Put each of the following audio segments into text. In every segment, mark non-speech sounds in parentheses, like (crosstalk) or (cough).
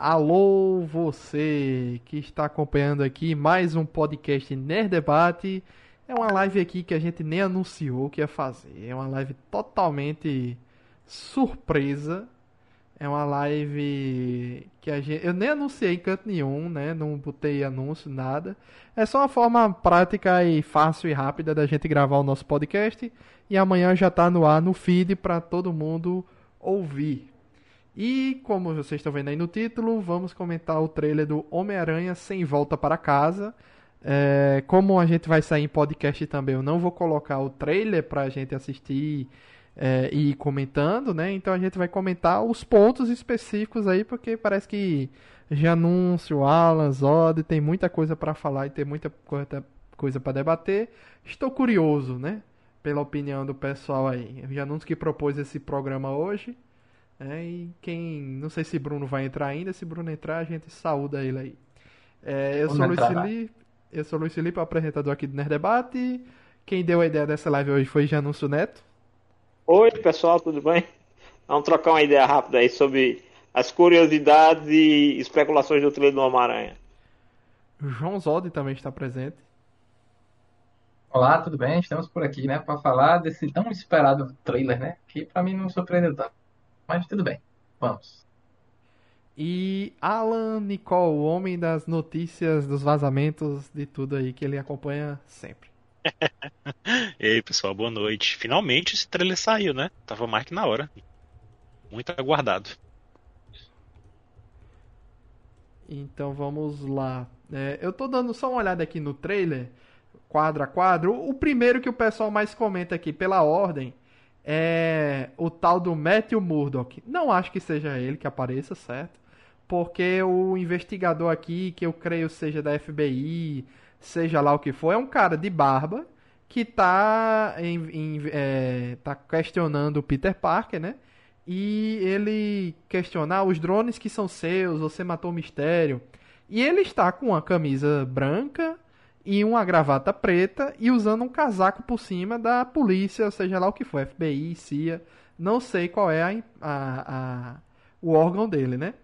Alô, você que está acompanhando aqui mais um podcast Nerd Debate. É uma live aqui que a gente nem anunciou que ia fazer. É uma live totalmente surpresa. É uma live que a gente, eu nem anunciei em canto nenhum, né? Não botei anúncio, nada. É só uma forma prática e fácil e rápida da gente gravar o nosso podcast. E amanhã já está no ar no feed para todo mundo ouvir. E como vocês estão vendo aí no título, vamos comentar o trailer do Homem-Aranha Sem Volta para Casa. É, como a gente vai sair em podcast também, eu não vou colocar o trailer para a gente assistir é, e ir comentando, né? Então a gente vai comentar os pontos específicos aí, porque parece que já anúncio, Alan, Zod, tem muita coisa para falar e tem muita coisa para debater. Estou curioso, né? Pela opinião do pessoal aí. O Januncio que propôs esse programa hoje. É, e quem. Não sei se Bruno vai entrar ainda. Se Bruno entrar, a gente saúda ele aí. É, eu, sou Luiz Felipe, eu sou Luiz Felipe, apresentador aqui do Nerd Debate. Quem deu a ideia dessa live hoje foi Janúncio Neto. Oi, pessoal, tudo bem? Vamos trocar uma ideia rápida aí sobre as curiosidades e especulações do trailer do Homem-Aranha. João Zodi também está presente. Olá, tudo bem? Estamos por aqui, né, para falar desse tão esperado trailer, né, que para mim não surpreendeu tanto. Mas tudo bem, vamos. E Alan Nicole, o homem das notícias, dos vazamentos, de tudo aí que ele acompanha sempre. (laughs) e aí, pessoal, boa noite. Finalmente esse trailer saiu, né? Tava mais que na hora. Muito aguardado. Então vamos lá. É, eu tô dando só uma olhada aqui no trailer, quadro a quadro. O primeiro que o pessoal mais comenta aqui pela ordem é o tal do Matthew Murdock. Não acho que seja ele que apareça, certo? Porque o investigador aqui, que eu creio seja da FBI, seja lá o que for, é um cara de barba que tá, em, em, é, tá questionando o Peter Parker, né? E ele questionar os drones que são seus, você matou o mistério. E ele está com uma camisa branca, e uma gravata preta e usando um casaco por cima da polícia, seja lá o que for, FBI, CIA, não sei qual é a, a, a, o órgão dele, né?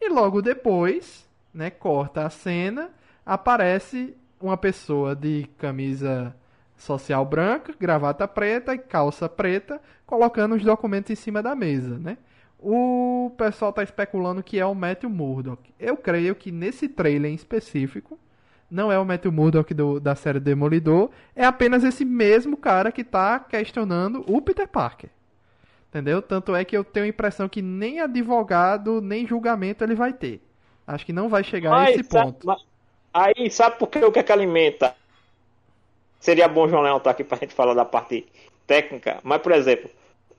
E logo depois, né, corta a cena, aparece uma pessoa de camisa social branca, gravata preta e calça preta, colocando os documentos em cima da mesa, né? O pessoal está especulando que é o Matthew Murdock. Eu creio que nesse trailer em específico, não é o Matthew Murdock do, da série Demolidor, é apenas esse mesmo cara que está questionando o Peter Parker. Entendeu? Tanto é que eu tenho a impressão que nem advogado, nem julgamento ele vai ter. Acho que não vai chegar mas, a esse ponto. Mas, aí, sabe por que o que é que alimenta? Seria bom o João Leão estar aqui para a gente falar da parte técnica, mas, por exemplo,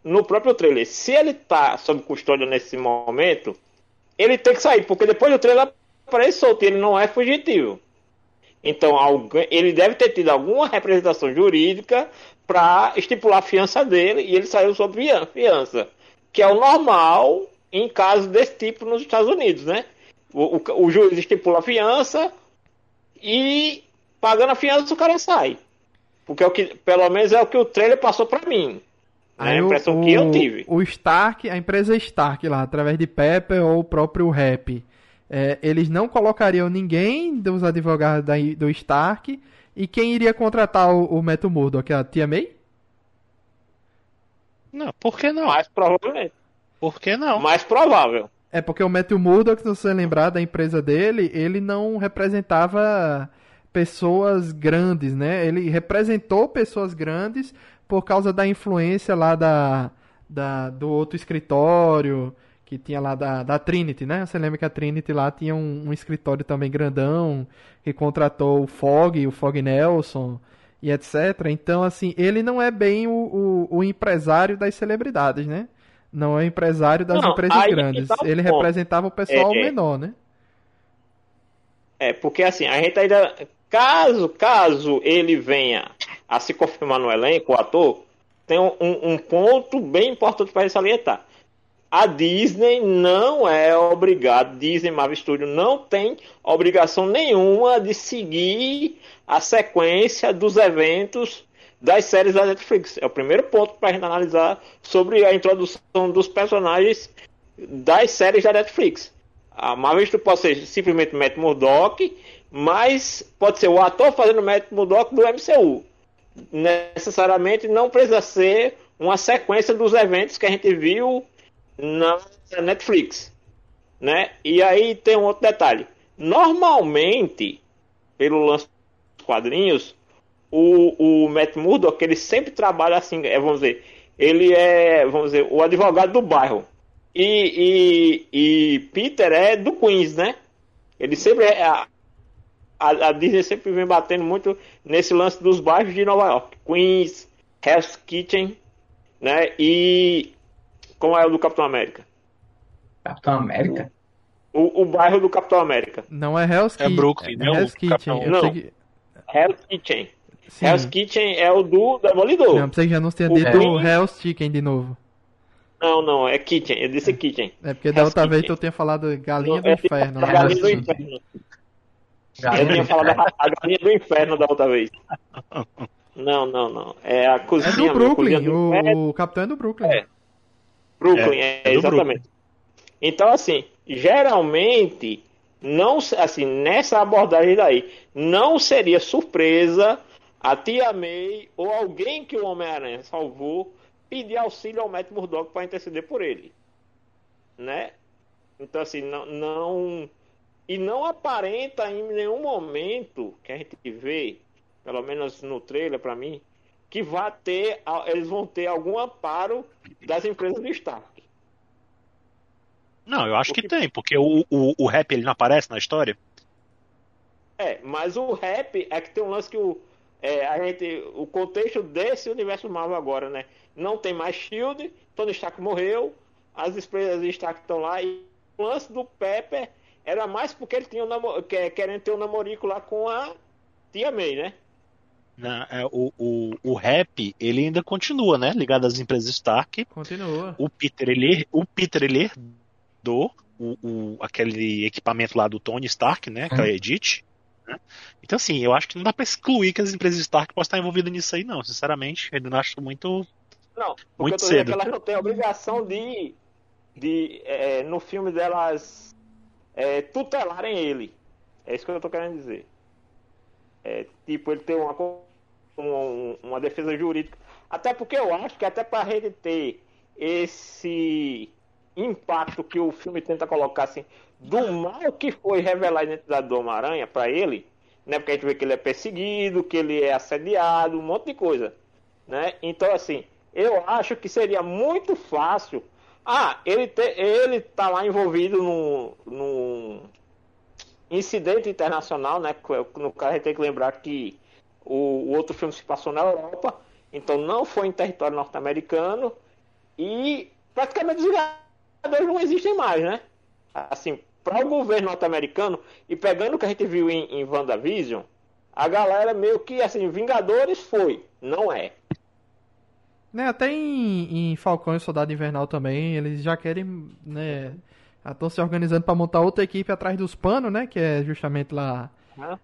no próprio trailer, se ele está sob custódia nesse momento, ele tem que sair, porque depois do trailer aparece solto, ele não é fugitivo. Então, ele deve ter tido alguma representação jurídica para estipular a fiança dele e ele saiu sob fiança, que é o normal em casos desse tipo nos Estados Unidos, né? O, o, o juiz estipula a fiança e pagando a fiança o cara sai. Porque é o que, pelo menos é o que o trailer passou para mim. Né? a impressão o, que eu tive. O Stark, a empresa Stark lá, através de Pepper ou o próprio Rap é, eles não colocariam ninguém dos advogados da, do Stark. E quem iria contratar o, o Metal Murdock? A Tia May? Não, por que não? Mais provavelmente. Por que não? Mais provável. É porque o Matthew Murdock, se você lembrar da empresa dele, ele não representava pessoas grandes, né? Ele representou pessoas grandes por causa da influência lá da, da do outro escritório que tinha lá da, da Trinity, né? Você lembra que a Trinity lá tinha um, um escritório também grandão, que contratou o Fog, o Fog Nelson e etc. Então, assim, ele não é bem o, o, o empresário das celebridades, né? Não é o empresário das não, empresas grandes. Tá ele representava o pessoal é, é, menor, né? É, porque assim, a gente ainda. Caso, caso ele venha a se confirmar no elenco, o ator, tem um, um ponto bem importante para salientar a Disney não é obrigada, Disney Marvel Studio não tem obrigação nenhuma de seguir a sequência dos eventos das séries da Netflix. É o primeiro ponto para a gente analisar sobre a introdução dos personagens das séries da Netflix. A Marvel pode ser simplesmente Matt Murdock, mas pode ser o ator fazendo Matt Murdock do MCU. Necessariamente não precisa ser uma sequência dos eventos que a gente viu na Netflix, né? E aí tem um outro detalhe. Normalmente, pelo lance dos quadrinhos, o, o Matt Murdock, ele sempre trabalha assim, é, vamos dizer, ele é, vamos dizer, o advogado do bairro. E, e, e Peter é do Queens, né? Ele sempre é. A, a, Disney sempre vem batendo muito nesse lance dos bairros de Nova York. Queens, Hell's Kitchen, né? E. Como é o do Capitão América? Capitão América? O, o bairro do Capitão América. Não é Hell's Kitchen. É Brooklyn, é Hell's Kitchen. Não, que... Hell's Kitchen. Sim. Hell's Kitchen é o do Demolidor. Não, você já não tenha dito é. Hell's Chicken de novo. Não, não, é Kitchen, eu disse Kitchen. É porque da outra kitchen. vez eu tinha falado Galinha não, do é Inferno. Né? Galinha do Inferno. Eu tinha falado a galinha do inferno da outra vez. (laughs) Não, não, não. É a cozinha. É do Brooklyn. Do o, capitão é do Brooklyn. É. Brooklyn, é, é exatamente. Brooklyn. Então, assim, geralmente, não, assim, nessa abordagem daí, não seria surpresa a tia May ou alguém que o Homem-Aranha salvou pedir auxílio ao Matt Murdock para interceder por ele. Né? Então, assim, não, não. E não aparenta em nenhum momento que a gente vê, pelo menos no trailer para mim, que vá ter, eles vão ter algum amparo das empresas do Stark. Não, eu acho porque... que tem, porque o, o, o rap ele não aparece na história. É, mas o rap é que tem um lance que o, é, a gente, o contexto desse universo Marvel agora, né? Não tem mais Shield, Tony Stark morreu, as empresas Stark estão lá e o lance do Pepper era mais porque ele tinha um namor... querendo ter um namorico lá com a Tia May, né? Não, é, o, o, o rap ele ainda continua, né? Ligado às empresas Stark. Continua. O Peter ele, o Peter ele herdou o, o, aquele equipamento lá do Tony Stark, né? Que é a Edith. Né? Então, assim, eu acho que não dá pra excluir que as empresas Stark possam estar envolvidas nisso aí, não. Sinceramente, eu não acho muito. Não, muito eu cedo. que elas não têm a obrigação de, de é, no filme delas, é, tutelarem ele. É isso que eu tô querendo dizer. É, tipo, ele ter uma, uma, uma defesa jurídica. Até porque eu acho que até pra gente ter esse impacto que o filme tenta colocar assim, do mal que foi revelar a identidade do Homem-Aranha para ele, né? Porque a gente vê que ele é perseguido, que ele é assediado, um monte de coisa, né? Então assim, eu acho que seria muito fácil. Ah, ele te, ele tá lá envolvido num, incidente internacional, né? No caso a gente tem que lembrar que o, o outro filme se passou na Europa, então não foi em território norte-americano e praticamente os Vingadores não existem mais, né? Assim, para o governo norte-americano, e pegando o que a gente viu em, em WandaVision, a galera meio que assim, Vingadores foi, não é. Né, até em, em Falcão e Soldado Invernal também, eles já querem, né, estão se organizando para montar outra equipe atrás dos panos, né, que é justamente lá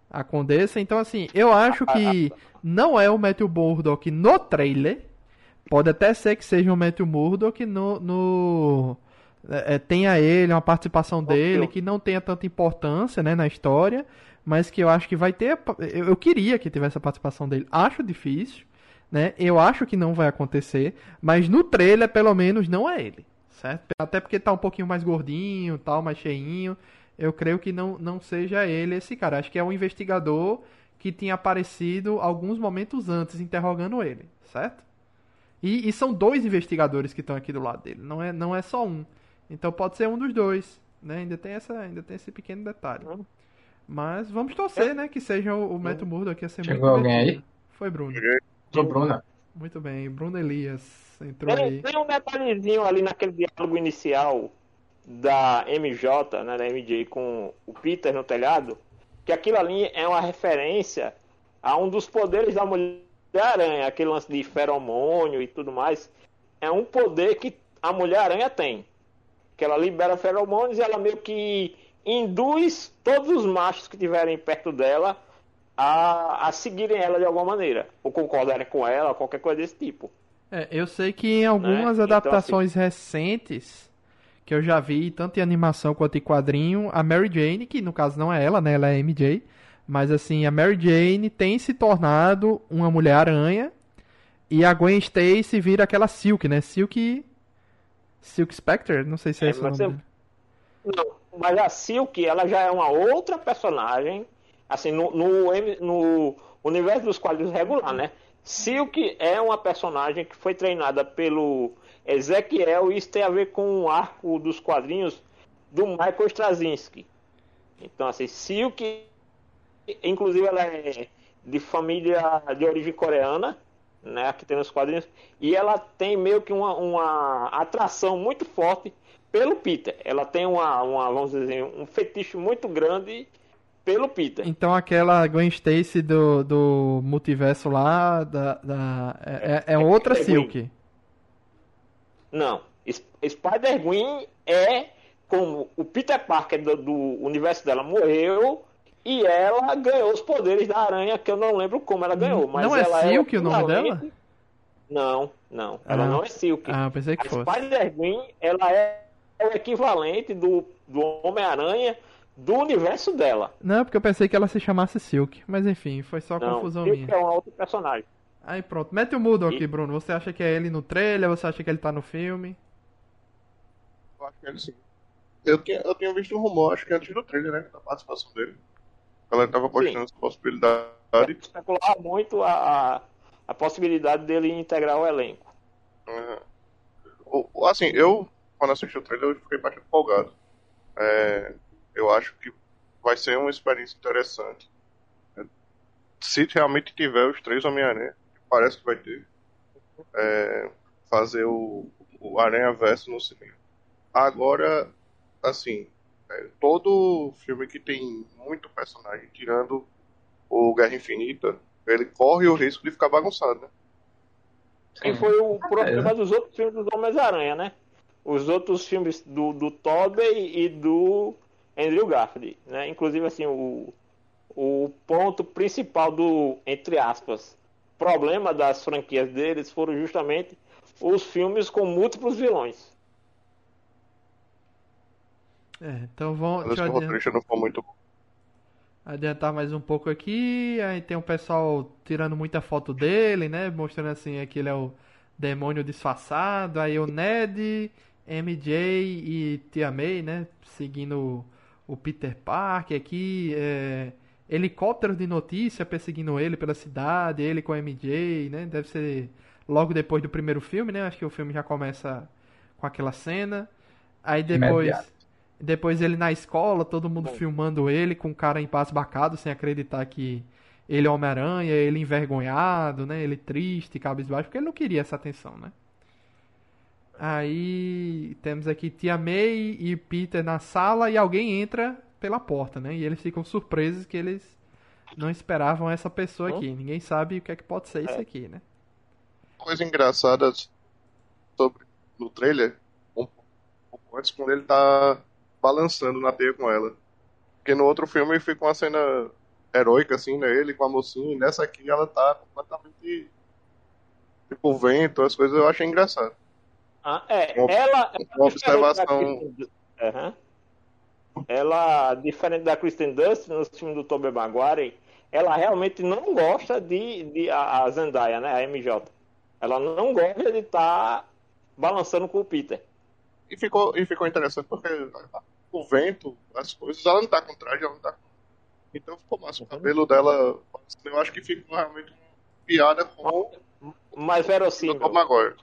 a Condessa. Então, assim, eu acho que não é o Matthew Murdock no trailer, pode até ser que seja o Matthew Murdock no, no é, é, tenha ele, uma participação dele, que não tenha tanta importância né, na história, mas que eu acho que vai ter. Eu, eu queria que tivesse a participação dele. Acho difícil, né? Eu acho que não vai acontecer, mas no trailer, pelo menos, não é ele, certo? Até porque tá um pouquinho mais gordinho, tal, mais cheinho. Eu creio que não, não seja ele esse cara. Acho que é um investigador que tinha aparecido alguns momentos antes interrogando ele, certo? E, e são dois investigadores que estão aqui do lado dele, não é, não é só um. Então pode ser um dos dois, né? Ainda tem essa, ainda tem esse pequeno detalhe. Uhum. Mas vamos torcer, é. né, que seja o, o Meto Murdo aqui a ser Chegou alguém aí? Foi Bruno. Foi Bruno. Muito bem, Bruno Elias entrou tem, aí. Tem um detalhezinho ali naquele diálogo inicial da MJ, né, da MJ com o Peter no telhado, que aquilo ali é uma referência a um dos poderes da Mulher-Aranha, aquele lance de feromônio e tudo mais. É um poder que a Mulher-Aranha tem que ela libera feromônios e ela meio que induz todos os machos que estiverem perto dela a, a seguirem ela de alguma maneira, ou concordarem com ela, qualquer coisa desse tipo. É, eu sei que em algumas né? adaptações então, assim... recentes, que eu já vi tanto em animação quanto em quadrinho, a Mary Jane, que no caso não é ela, né? Ela é MJ. Mas assim, a Mary Jane tem se tornado uma Mulher-Aranha. E a Gwen Stacy vira aquela Silk, né? Silk. Silk Spectre? Não sei se é, É, esse o mas nome. eu-. Não, mas a Silk, ela já é uma outra personagem, assim, no, no, no universo dos quadrinhos regular, né? Silk é uma personagem que foi treinada pelo Ezequiel isso tem a ver com o arco dos quadrinhos do Michael Straczynski. Então, assim, Silk, inclusive ela é de família de origem coreana, né, que tem nos quadrinhos, e ela tem meio que uma, uma atração muito forte pelo Peter. Ela tem uma, uma, vamos dizer, um fetiche muito grande pelo Peter. Então aquela Gwen Stacy do, do multiverso lá, da, da- é, é- é outra é. Silk. Não, Sp- Spider-Gwen é como o Peter Parker do, do universo dela morreu e ela ganhou os poderes da aranha, que eu não lembro como ela ganhou. Mas Não é ela Silk o nome dela? Não, não. Ela Ah. não é Silk. Ah, eu pensei que A fosse. Spider-Gwen, ela é o equivalente do, do Homem-Aranha do universo dela. Não, porque eu pensei que ela se chamasse Silk. Mas enfim, foi só Não, confusão Silk minha. é uma outra personagem. Aí pronto, mete o mudo aqui, E- Bruno. Você acha que é ele no trailer? Você acha que ele tá no filme? Eu acho que ele sim. Eu tinha, eu tinha visto um rumor, acho que antes do trailer, né? Da participação dele. A galera tava postando essa possibilidade. Especular muito a, a, a possibilidade dele integrar o elenco. O- o- Assim, eu, quando assisti o trailer, eu fiquei bastante empolgado. É, eu acho que vai ser uma experiência interessante. Se realmente tiver os três Homem-Aranha, parece que vai ter, é, fazer o, o Aranha Verso no cinema. Agora, assim, é, todo filme que tem muito personagem, tirando o Guerra Infinita, ele corre o risco de ficar bagunçado, né? Que foi o problema dos outros filmes dos Homens-Aranha, né? Os outros filmes do, do Tobey e do Andrew Garfield, né? Inclusive, assim, o, o ponto principal do, entre aspas, problema das franquias deles foram justamente os filmes com múltiplos vilões. É, então vamos. O roteirista não foi muito bom. adiantar mais um pouco aqui. Aí tem o pessoal tirando muita foto dele, né? Mostrando assim que ele é o demônio disfarçado. Aí o Ned, MJ e Tia May, né? Seguindo o Peter Parker aqui. É, helicópteros de notícia perseguindo ele pela cidade. Ele com a MJ, né? Deve ser logo depois do primeiro filme, né? Acho que o filme já começa com aquela cena. Aí depois. Imediato. Depois ele na escola, todo mundo Bom. filmando ele com o cara embasbacado, sem acreditar que ele é Homem-Aranha, ele envergonhado, né? Ele triste, cabisbaixo, porque ele não queria essa atenção, né? Aí temos aqui Tia May e Peter na sala e alguém entra pela porta, né? E eles ficam surpresos que eles não esperavam essa pessoa Hum? aqui. Ninguém sabe o que é que pode ser isso É. aqui, né? Coisa engraçada sobre no trailer, um pouco antes, quando ele tá balançando na teia com ela. Porque no outro filme fica uma cena heróica, assim, né? Ele com a mocinha, e nessa aqui ela tá completamente. Tipo, o vento, as coisas eu achei engraçado. Ah, é, Uma- ela. uma ela observação. Aham. Ela, diferente da Kristen Dust no filme do Tobey Maguire, ela realmente não gosta de, de a, a Zendaya, né? A MJ. Ela não gosta de estar balançando com o Peter. E ficou, e ficou interessante porque o vento, as coisas, ela não tá com traje, ela não tá com. Então ficou massa. O cabelo dela, eu acho que ficou realmente uma piada com Mais o verossímil Maguire.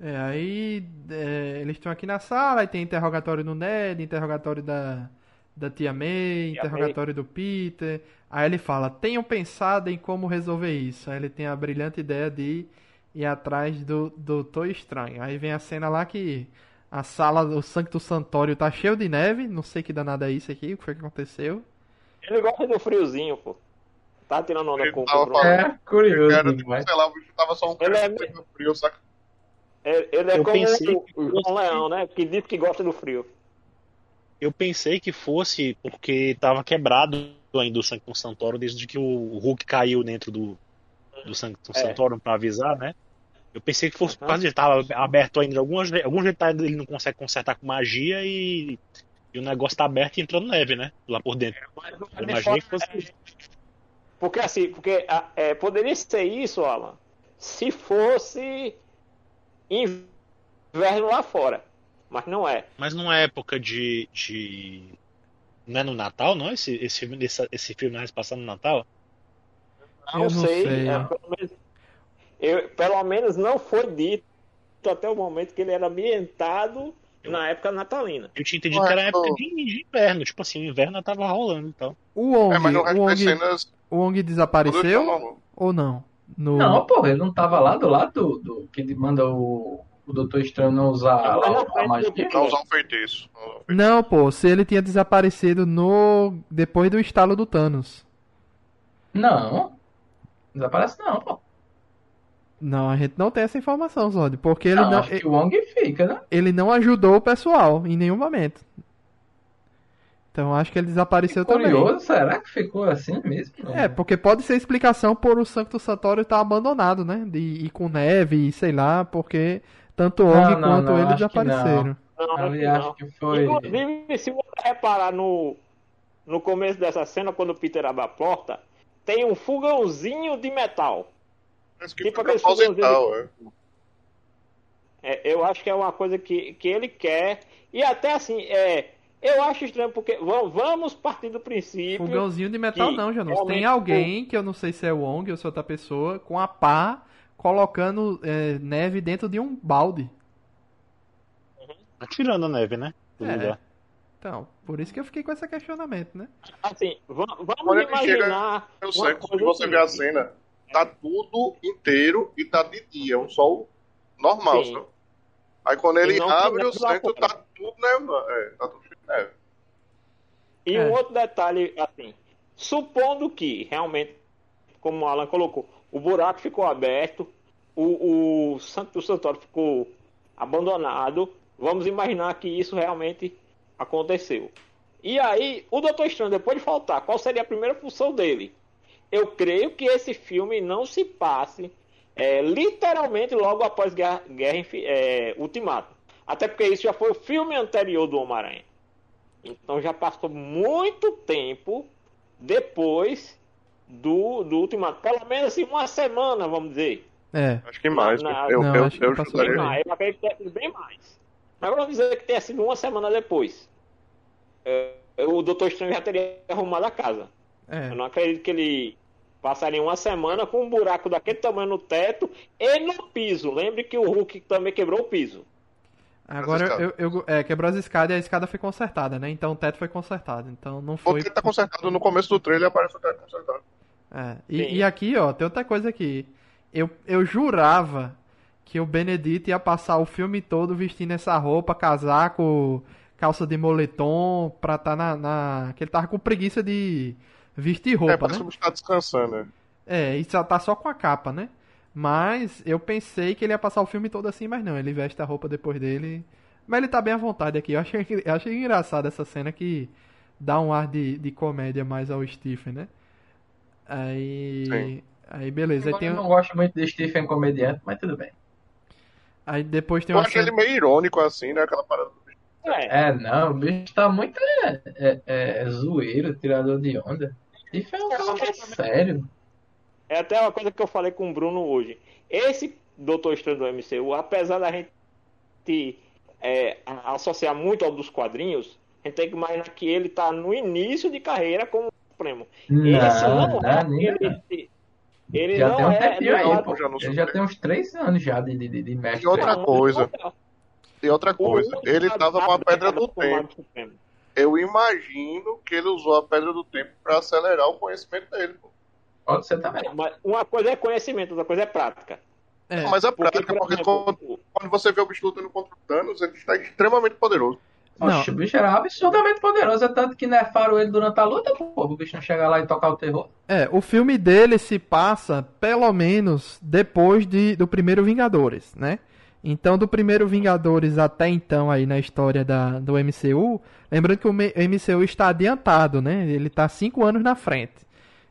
É, aí é, eles estão aqui na sala, aí tem interrogatório do Ned, interrogatório da, da Tia May, Tia interrogatório do Peter. Aí ele fala, tenham pensado em como resolver isso. Aí ele tem a brilhante ideia de ir atrás do Doutor Estranho. Aí vem a cena lá que a sala, o Sancto Santório tá cheio de neve, não sei que danada é isso aqui, o que foi que aconteceu. Ele gosta do friozinho, pô. Tá tirando onda Ele com, o Bruno. É curioso Era, tipo, demais. sei lá, o bicho tava só um Ele cara é frio, saca? Ele, ele é Eu como pensei o, João Leão, né? Que diz que gosta do frio. Eu pensei que fosse porque tava quebrado ainda o Sanctum Santorum desde que o Hulk caiu dentro do, do Sanctum É. Santorum pra avisar, né? Eu pensei que fosse por causa de tava aberto ainda. Alguns, alguns detalhes ele não consegue consertar com magia e, e o negócio tá aberto e entrando neve, né? Lá por dentro. Eu imaginei que fosse. Porque assim, porque ah, é, poderia ser isso, Alan, se fosse inverno lá fora. Mas não é. Mas não é época de. de... Não é no Natal, não? Esse, esse, filme, esse, esse filme não é passando no Natal? Não, Eu não sei. sei, é, pelo, menos, eu- pelo menos não foi dito até o momento que ele era ambientado na época natalina. Eu tinha entendido Ué, que era época de, de inverno. Tipo assim, o inverno tava rolando e tal. O Wong, É, o cenas. o tudo desapareceu ou não? No... Não, porra, ele não tava lá do lado do, do- que ele manda o, o Doutor Estranho não usar lá a magia. Não usar um feitiço. Não. Não, pô, se ele tinha desaparecido no depois do estalo do Thanos. Não. Desaparece não, pô. Não, a gente não tem essa informação, Zod, porque ele não, não, acho que o Wong fica, né? ele não ajudou o pessoal em nenhum momento. Então acho que ele desapareceu também. Curioso, será que ficou assim mesmo? É, porque pode ser explicação por o Sancto Santório estar abandonado, né? De ir com neve e sei lá, porque tanto o não, quanto não, ele que desapareceram. Não, Ali não. acho que foi. Inclusive, se você reparar no, no começo dessa cena, quando o Peter abre a porta, tem um fogãozinho de metal. Que Tipo aquele proposital, é. É, eu acho que é uma coisa que, que ele quer. E até assim, é, eu acho estranho, porque va- vamos partir do princípio. Fogãozinho de metal não, Janus. Tem alguém, que eu não sei se é o Wong ou se é outra pessoa, com a pá colocando é, neve dentro de um balde. Atirando a neve, né? Do É. lugar. Então, por isso que eu fiquei com esse questionamento, né? Assim, va- vamos Quando ele chega imaginar. Eu sei, se você vê a cena, tá tudo inteiro e tá de dia, é um sol normal? Aí quando ele abre o centro, tá tudo nevando. É, tá tudo neve. E É. um outro detalhe, assim, supondo que realmente, como o Alan colocou, o buraco ficou aberto, o, o Santo Santório ficou abandonado, vamos imaginar que isso realmente aconteceu. E aí, o Doutor Estranho, depois de faltar, qual seria a primeira função dele? Eu creio que esse filme não se passe é, literalmente logo após Guerra, Guerra é, Ultimato. Até porque isso já foi o filme anterior do Homem-Aranha. Então já passou muito tempo depois do, do Ultimato. Pelo menos assim, uma semana, vamos dizer. É. Acho que mais. Não, eu não, eu, acho que eu passou Bem mais. Eu acredito que sido bem mais. Mas vamos dizer que tenha sido uma semana depois. É, o Doutor Estranho já teria arrumado a casa. É. Eu não acredito que ele passaria uma semana com um buraco daquele tamanho no teto e no piso. Lembre que o Hulk também quebrou o piso. Agora eu, eu é, quebrou as escadas e a escada foi consertada, né? Então o teto foi consertado. Então não O foi. teto tá consertado no começo do trailer, aparece o teto consertado. É, e, e aqui, ó, tem outra coisa aqui. Eu, eu jurava que o Benedito ia passar o filme todo vestindo essa roupa, casaco, calça de moletom, pra tá na. na... que ele tava com preguiça de vestir é, roupa, parece né? que o tá descansando, né? É, e só tá só com a capa, né? Mas eu pensei que ele ia passar o filme todo assim, mas não, ele veste a roupa depois dele. Mas ele tá bem à vontade aqui. Eu achei, eu achei engraçado essa cena que dá um ar de, de comédia mais ao Stephen, né? Aí. Sim. Aí beleza. Aí, Eu tem, um, não gosto muito de Stephen comediante, mas tudo bem. aí depois tem Eu uma acho ele cena. meio irônico assim, né? Aquela parada do bicho. É, É, não, o bicho tá muito é, é, é, zoeiro, tirador de onda. Stephen é um cara mais sério. É até uma coisa que eu falei com o Bruno hoje. Esse Doutor Estranho do MCU, apesar da gente é, a- associar muito ao dos quadrinhos, a gente tem que imaginar que ele tá no início de carreira como Supremo. Esse Não, não, não, é nem- aquele- Ele Já não tem um é. tempinho aí, não é- pô. já não Ele já tem uns três anos já de, de, de, mestre. E outra não, coisa. não é. E outra coisa, ele que tava com a pedra do tempo. Supremo. Eu imagino que ele usou a pedra do tempo pra acelerar o conhecimento dele. Pô. Pode ser também. Mas uma coisa é conhecimento, outra coisa é prática. É, Mas a Porque, prática, por porque exemplo, quando, quando você vê o bicho lutando contra o Thanos, ele está extremamente poderoso. Não. Oxe, o bicho era absurdamente poderoso, é tanto que nerfaram ele durante a luta, pô, o bicho não chegar lá e tocar o terror. é, o filme dele se passa pelo menos depois de, do primeiro Vingadores, né? Então, do primeiro Vingadores até então aí na história da, do MCU, lembrando que o MCU está adiantado, né? Ele está cinco anos na frente.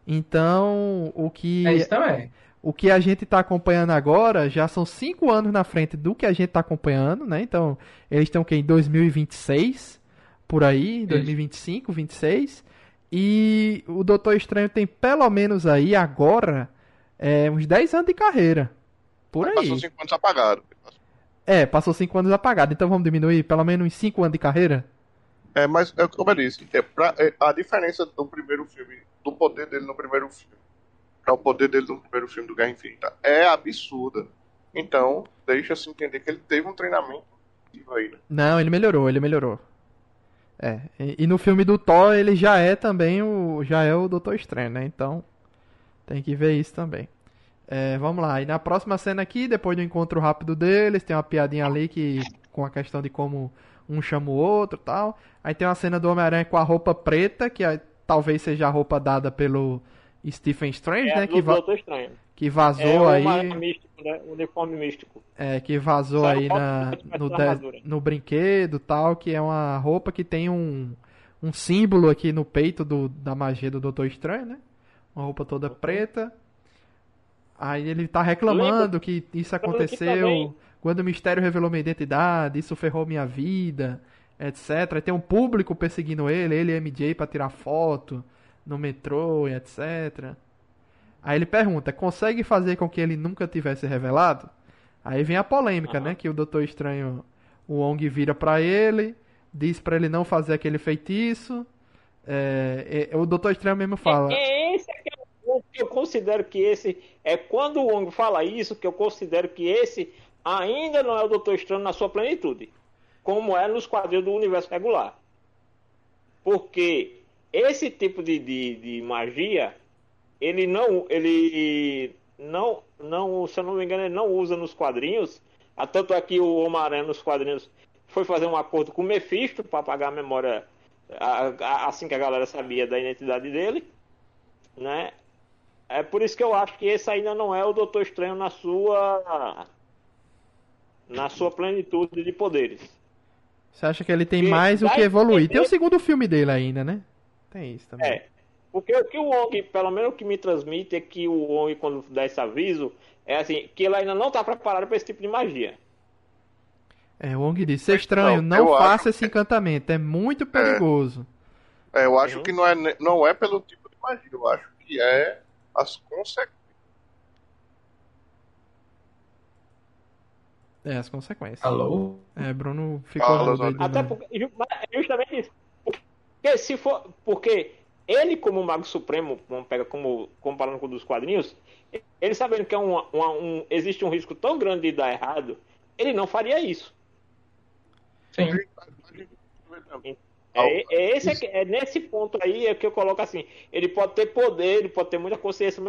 Então, o que É isso também. o que a gente está acompanhando agora já são cinco anos na frente do que a gente está acompanhando, né? Então, eles estão que em 2026, por aí, 2025, 26. E o Doutor Estranho tem pelo menos aí agora é, uns 10 anos de carreira. Por aí. Passou 5 anos apagado. É, passou 5 anos apagado. Então vamos diminuir pelo menos uns 5 anos de carreira? É, mas é como eu disse, é pra, é, a diferença do primeiro filme, do poder dele no primeiro filme, para o poder dele no primeiro filme do Guerra Infinita, é absurda. Então, deixa-se entender que ele teve um treinamento aí, né? Não, ele melhorou, ele melhorou. É, e, e, no filme do Thor ele já é também o já é o Doutor Estranho, né? Então tem que ver isso também. É, vamos lá. E na próxima cena aqui, depois do encontro rápido deles, tem uma piadinha ali que com a questão de como um chama o outro, tal. Aí tem uma cena do Homem-Aranha com a roupa preta, que é, talvez seja a roupa dada pelo Stephen Strange, é né? Que, va que vazou é aí. Místico, né? O uniforme místico. É, que vazou Saiu aí na, no, de, no brinquedo tal, que é uma roupa que tem um, um símbolo aqui no peito do, da magia do Doutor Estranho, né? Uma roupa toda preta. Aí ele tá reclamando que isso aconteceu quando o mistério revelou minha identidade, isso ferrou minha vida, etc. Aí tem um público perseguindo ele, ele e MJ pra tirar foto no metrô e etc. Aí ele pergunta: consegue fazer com que ele nunca tivesse revelado? Aí vem a polêmica, uhum. né? Que o Doutor Estranho, o Wong vira para ele, diz para ele não fazer aquele feitiço. É, é, o Doutor Estranho mesmo fala. É, é esse que eu, eu considero que esse é quando o Wong fala isso que eu considero que esse ainda não é o Doutor Estranho na sua plenitude, como é nos quadrinhos do universo regular. Porque esse tipo de, de, de magia, ele não, ele não, não, se eu não me engano, ele não usa nos quadrinhos. Ah, tanto é que o Homem-Aranha nos quadrinhos foi fazer um acordo com o Mephisto para apagar a memória assim que a galera sabia da identidade dele, né? É por isso que eu acho que esse ainda não é o Doutor Estranho na sua na sua plenitude de poderes. Você acha que ele tem Porque mais o que evoluir? Tem o segundo filme dele ainda, né? Tem isso também. É. Porque o que o Wong, pelo menos o que me transmite é que o Wong, quando dá esse aviso, é assim, que ele ainda não está preparado para esse tipo de magia. É, o Wong disse, é estranho, não, não faça esse encantamento, é muito perigoso. É, eu acho uhum. que não é, não é pelo tipo de magia, eu acho que é as consequências. É, as consequências. Alô? É, Bruno ficou Alô, Até porque, justamente isso. Porque se for. Porque ele, como Mago Supremo, vamos pegar como comparando com o dos quadrinhos, ele sabendo que é um, um, existe um risco tão grande de dar errado, ele não faria isso. Sim. É, é, esse, é, é nesse ponto aí é que eu coloco assim. Ele pode ter poder, ele pode ter muita consciência,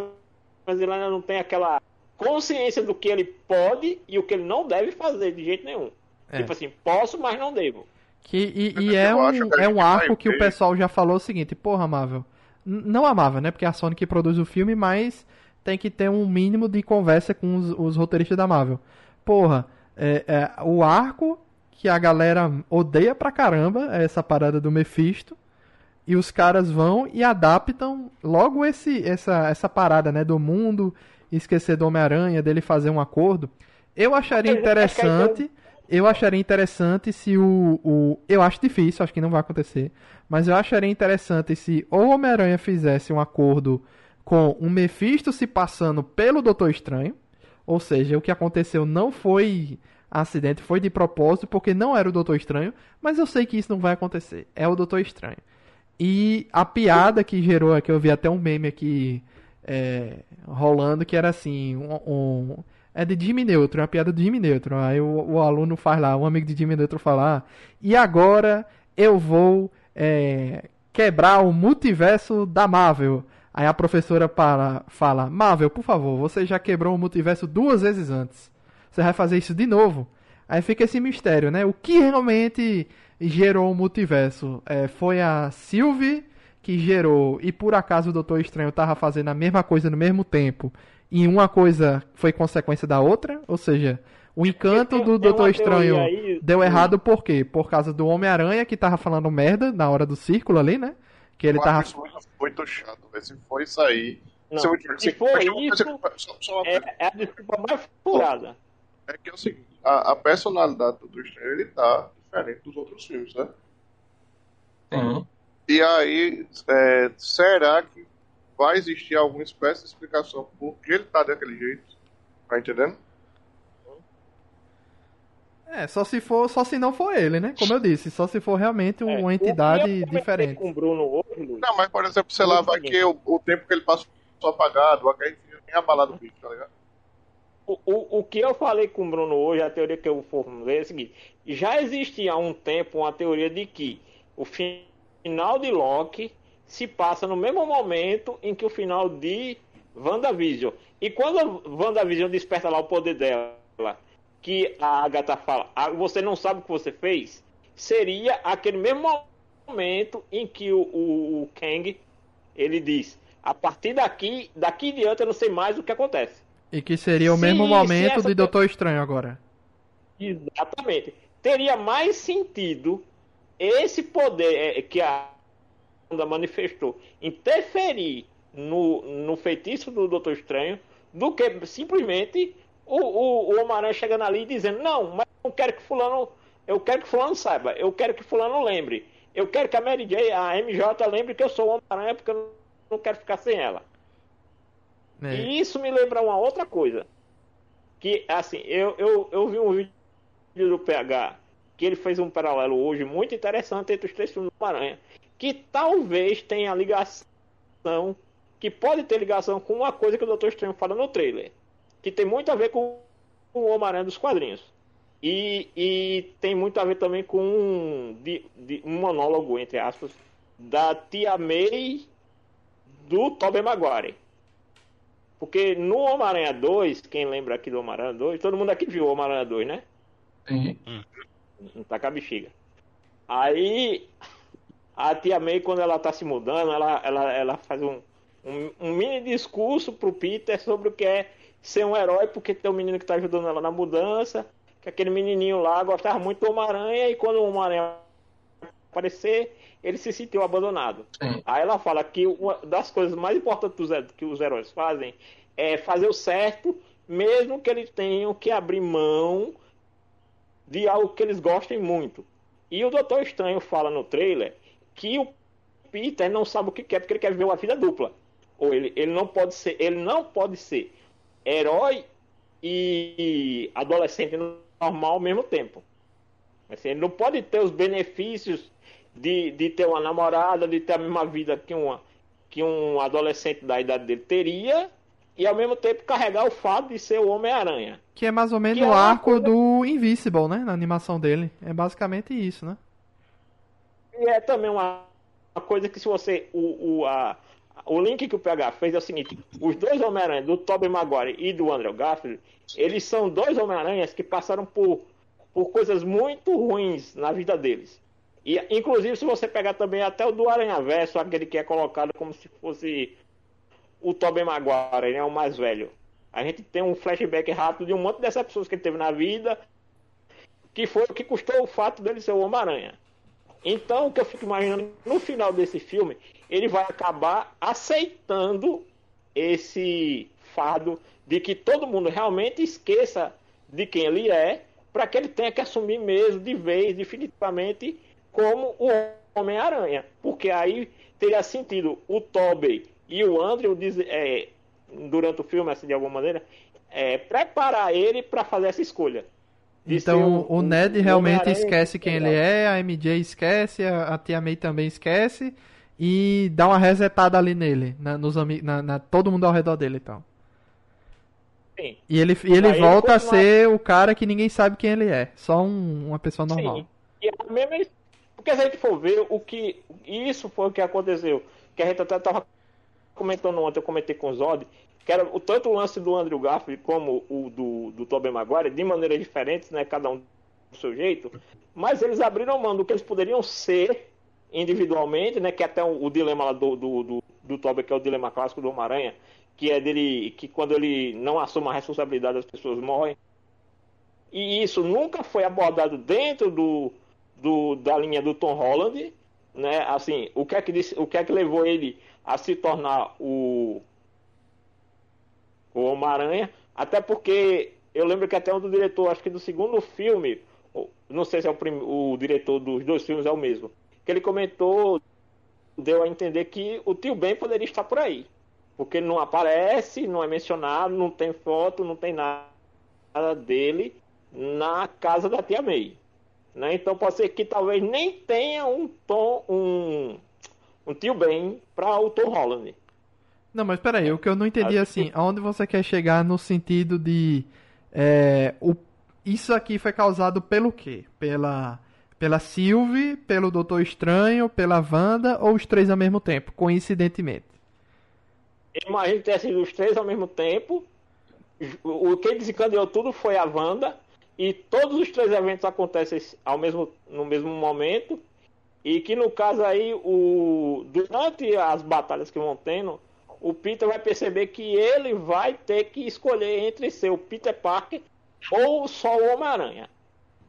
mas ele ainda não tem aquela consciência do que ele pode e o que ele não deve fazer de jeito nenhum. É. Tipo assim, posso, mas não devo. Que, e, e é, um, é um arco que o pessoal já falou o seguinte, porra, Marvel. Não a Marvel, né? Porque é a Sony que produz o filme, mas tem que ter um mínimo de conversa com os, os roteiristas da Marvel. Porra, é, é, o arco que a galera odeia pra caramba é essa parada do Mephisto. E os caras vão e adaptam logo esse, essa, essa parada, né? Do mundo, esquecer do Homem-Aranha, dele fazer um acordo. Eu acharia interessante eu acharia interessante se o, o. Eu acho difícil, acho que não vai acontecer. Mas eu acharia interessante se o Homem-Aranha fizesse um acordo com o Mephisto se passando pelo Doutor Estranho. Ou seja, o que aconteceu não foi acidente, foi de propósito, porque não era o Doutor Estranho. Mas eu sei que isso não vai acontecer. É o Doutor Estranho. E a piada que gerou, que eu vi até um meme aqui é, rolando, que era assim: um, um é de Jimmy Neutron, é uma piada de Jimmy Neutron. Aí o, o, aluno faz lá, um amigo de Jimmy Neutron falar, e agora eu vou é, quebrar o multiverso da Marvel. Aí a professora para, fala, Marvel, por favor, você já quebrou o multiverso duas vezes antes. Você vai fazer isso de novo? Aí fica esse mistério, né? O que realmente gerou o multiverso? É, foi a Sylvie que gerou, e por acaso o Doutor Estranho estava fazendo a mesma coisa no mesmo tempo e uma coisa foi consequência da outra, ou seja, o encanto do Doutor Estranho aí, deu errado por quê? Por causa do Homem-Aranha que tava falando merda na hora do círculo ali, né? Que ele tava. Isso muito chato, se for isso aí, Não, se sim. for Mas tem uma isso, só- é, é a desculpa mais furada. É que é o seguinte, a, a personalidade do Estranho, ele tá diferente dos outros filmes, né? Sim. E aí, é, será que vai existir alguma espécie de explicação por que ele tá daquele jeito? Tá entendendo? É, só se for, só se não for ele, né? Como eu disse, só se for realmente É, uma eu entidade diferente. com Bruno hoje, Luiz, Não, mas por exemplo, sei lá, vai que o, o tempo que ele passou apagado, a gente nem abalado o bicho, tá ligado? o, o, o que eu falei com o Bruno hoje, a teoria que eu formulei é a seguinte: já existia há um tempo uma teoria de que o final de Loki se passa no mesmo momento em que o final de WandaVision. E quando a WandaVision desperta lá o poder dela, que a Agatha fala, "Ah, você não sabe o que você fez, seria aquele mesmo momento em que o, o, o Kang ele diz: a partir daqui, daqui em diante eu não sei mais o que acontece. E que seria o Se- mesmo momento essa de Doutor Estranho agora. Exatamente. Teria mais sentido esse poder é, que a Wanda manifestou interferir no, no feitiço do Doutor Estranho do que simplesmente o, o, o Homem-Aranha chegando ali e dizendo: Não, mas eu quero que Fulano. Eu quero que Fulano saiba, eu quero que Fulano lembre. Eu quero que a Mary J, a MJ lembre que eu sou o Homem-Aranha porque eu não quero ficar sem ela. É. E isso me lembra uma outra coisa. Que, assim, eu, eu, eu vi um vídeo do PH que ele fez um paralelo hoje muito interessante entre os três filmes do Aranha. Que talvez tenha ligação, que pode ter ligação com uma coisa que o Doutor Estranho fala no trailer. Que tem muito a ver com o Homem-Aranha dos quadrinhos. E, e tem muito a ver também com um, de- de- um monólogo, entre aspas, da tia May do Tobey Maguire. Porque no Homem-Aranha 2, quem lembra aqui do Homem-Aranha 2, todo mundo aqui viu o Homem-Aranha 2, né? Sim. Não tá com a bexiga. Aí, a tia May, quando ela tá se mudando, ela, ela, ela faz um, um, um mini discurso pro Peter sobre o que é ser um herói, porque tem um menino que tá ajudando ela na mudança, que aquele menininho lá gostava muito do Homem-Aranha, e quando o Homem-Aranha aparecer, ele se sentiu abandonado. Sim. Aí ela fala que uma das coisas mais importantes que os heróis fazem é fazer o certo, mesmo que eles tenham que abrir mão de algo que eles gostem muito. E o Doutor Estranho fala no trailer que o Peter não sabe o que quer porque ele quer viver uma vida dupla. Ou ele, ele não pode ser, ele não pode ser herói e adolescente normal ao mesmo tempo. Assim, ele não pode ter os benefícios de, de ter uma namorada, de ter a mesma vida que, uma, que um adolescente da idade dele teria, e ao mesmo tempo carregar o fato de ser o Homem-Aranha. Que é mais ou menos é o uma arco coisa- do Invincible, né? Na animação dele. É basicamente isso, né? E é também uma, uma coisa que se você. O, o, a, o link que o PH fez é o seguinte: os dois Homem-Aranha, do Tobey Maguire e do Andrew Garfield, eles são dois Homem-Aranhas que passaram por, por coisas muito ruins na vida deles. E, inclusive, se você pegar também até o do Aranha Verso, aquele que é colocado como se fosse o Tobey Maguire, né, o mais velho. A gente tem um flashback rápido de um monte de decepções que ele teve na vida, que foi o que custou o fato dele ser o Homem-Aranha. Então, o que eu fico imaginando, no final desse filme, ele vai acabar aceitando esse fardo de que todo mundo realmente esqueça de quem ele é, para que ele tenha que assumir mesmo, de vez, definitivamente, como o Homem-Aranha. Porque aí teria sentido o Tobey e o Andrew, diz- é, durante o filme, assim, de alguma maneira, é, preparar ele para fazer essa escolha. Então o Ned realmente esquece quem ele é, a MJ esquece, a, a Tia May também esquece e dá uma resetada ali nele, na, nos na, na- todo mundo ao redor dele e tal. Sim. E ele, e ele Aí ele volta a ser o cara que ninguém sabe quem ele é, só um- uma pessoa normal. Sim. E a mesma, porque se a gente for ver o que isso foi o que aconteceu, que a gente até estava comentando ontem, eu comentei com o Zod, que era o tanto o lance do Andrew Garfield como o do, do Tobey Maguire, de maneiras diferentes, né, cada um do seu jeito, mas eles abriram mão do que eles poderiam ser individualmente, né, que é até o, o dilema lá do, do, do, do Tobey, que é o dilema clássico do Homem-Aranha, que é dele, que quando ele não assume a responsabilidade, as pessoas morrem. E isso nunca foi abordado dentro do, do, da linha do Tom Holland, né? Assim, o que é que disse, o que é que levou ele a se tornar o o Homem-Aranha, até porque eu lembro que até um do diretor, acho que do segundo filme, não sei se é o, prim, o diretor dos dois filmes é o mesmo, que ele comentou, deu a entender que o tio Ben poderia estar por aí. Porque não aparece, não é mencionado, não tem foto, não tem nada dele na casa da tia May. Né? Então pode ser que talvez nem tenha um tom, um, um tio Ben para o Tom Holland. Não, mas peraí, o que eu não entendi é assim, aonde você quer chegar no sentido de é, o, isso aqui foi causado pelo quê? Pela pela Sylvie, pelo Doutor Estranho, pela Wanda ou os três ao mesmo tempo, coincidentemente? Imagino que tenha sido os três ao mesmo tempo. O que desencadeou tudo foi a Wanda e todos os três eventos acontecem ao mesmo, no mesmo momento e que no caso aí o durante as batalhas que vão tendo o Peter vai perceber que ele vai ter que escolher entre ser o Peter Parker ou só o Homem-Aranha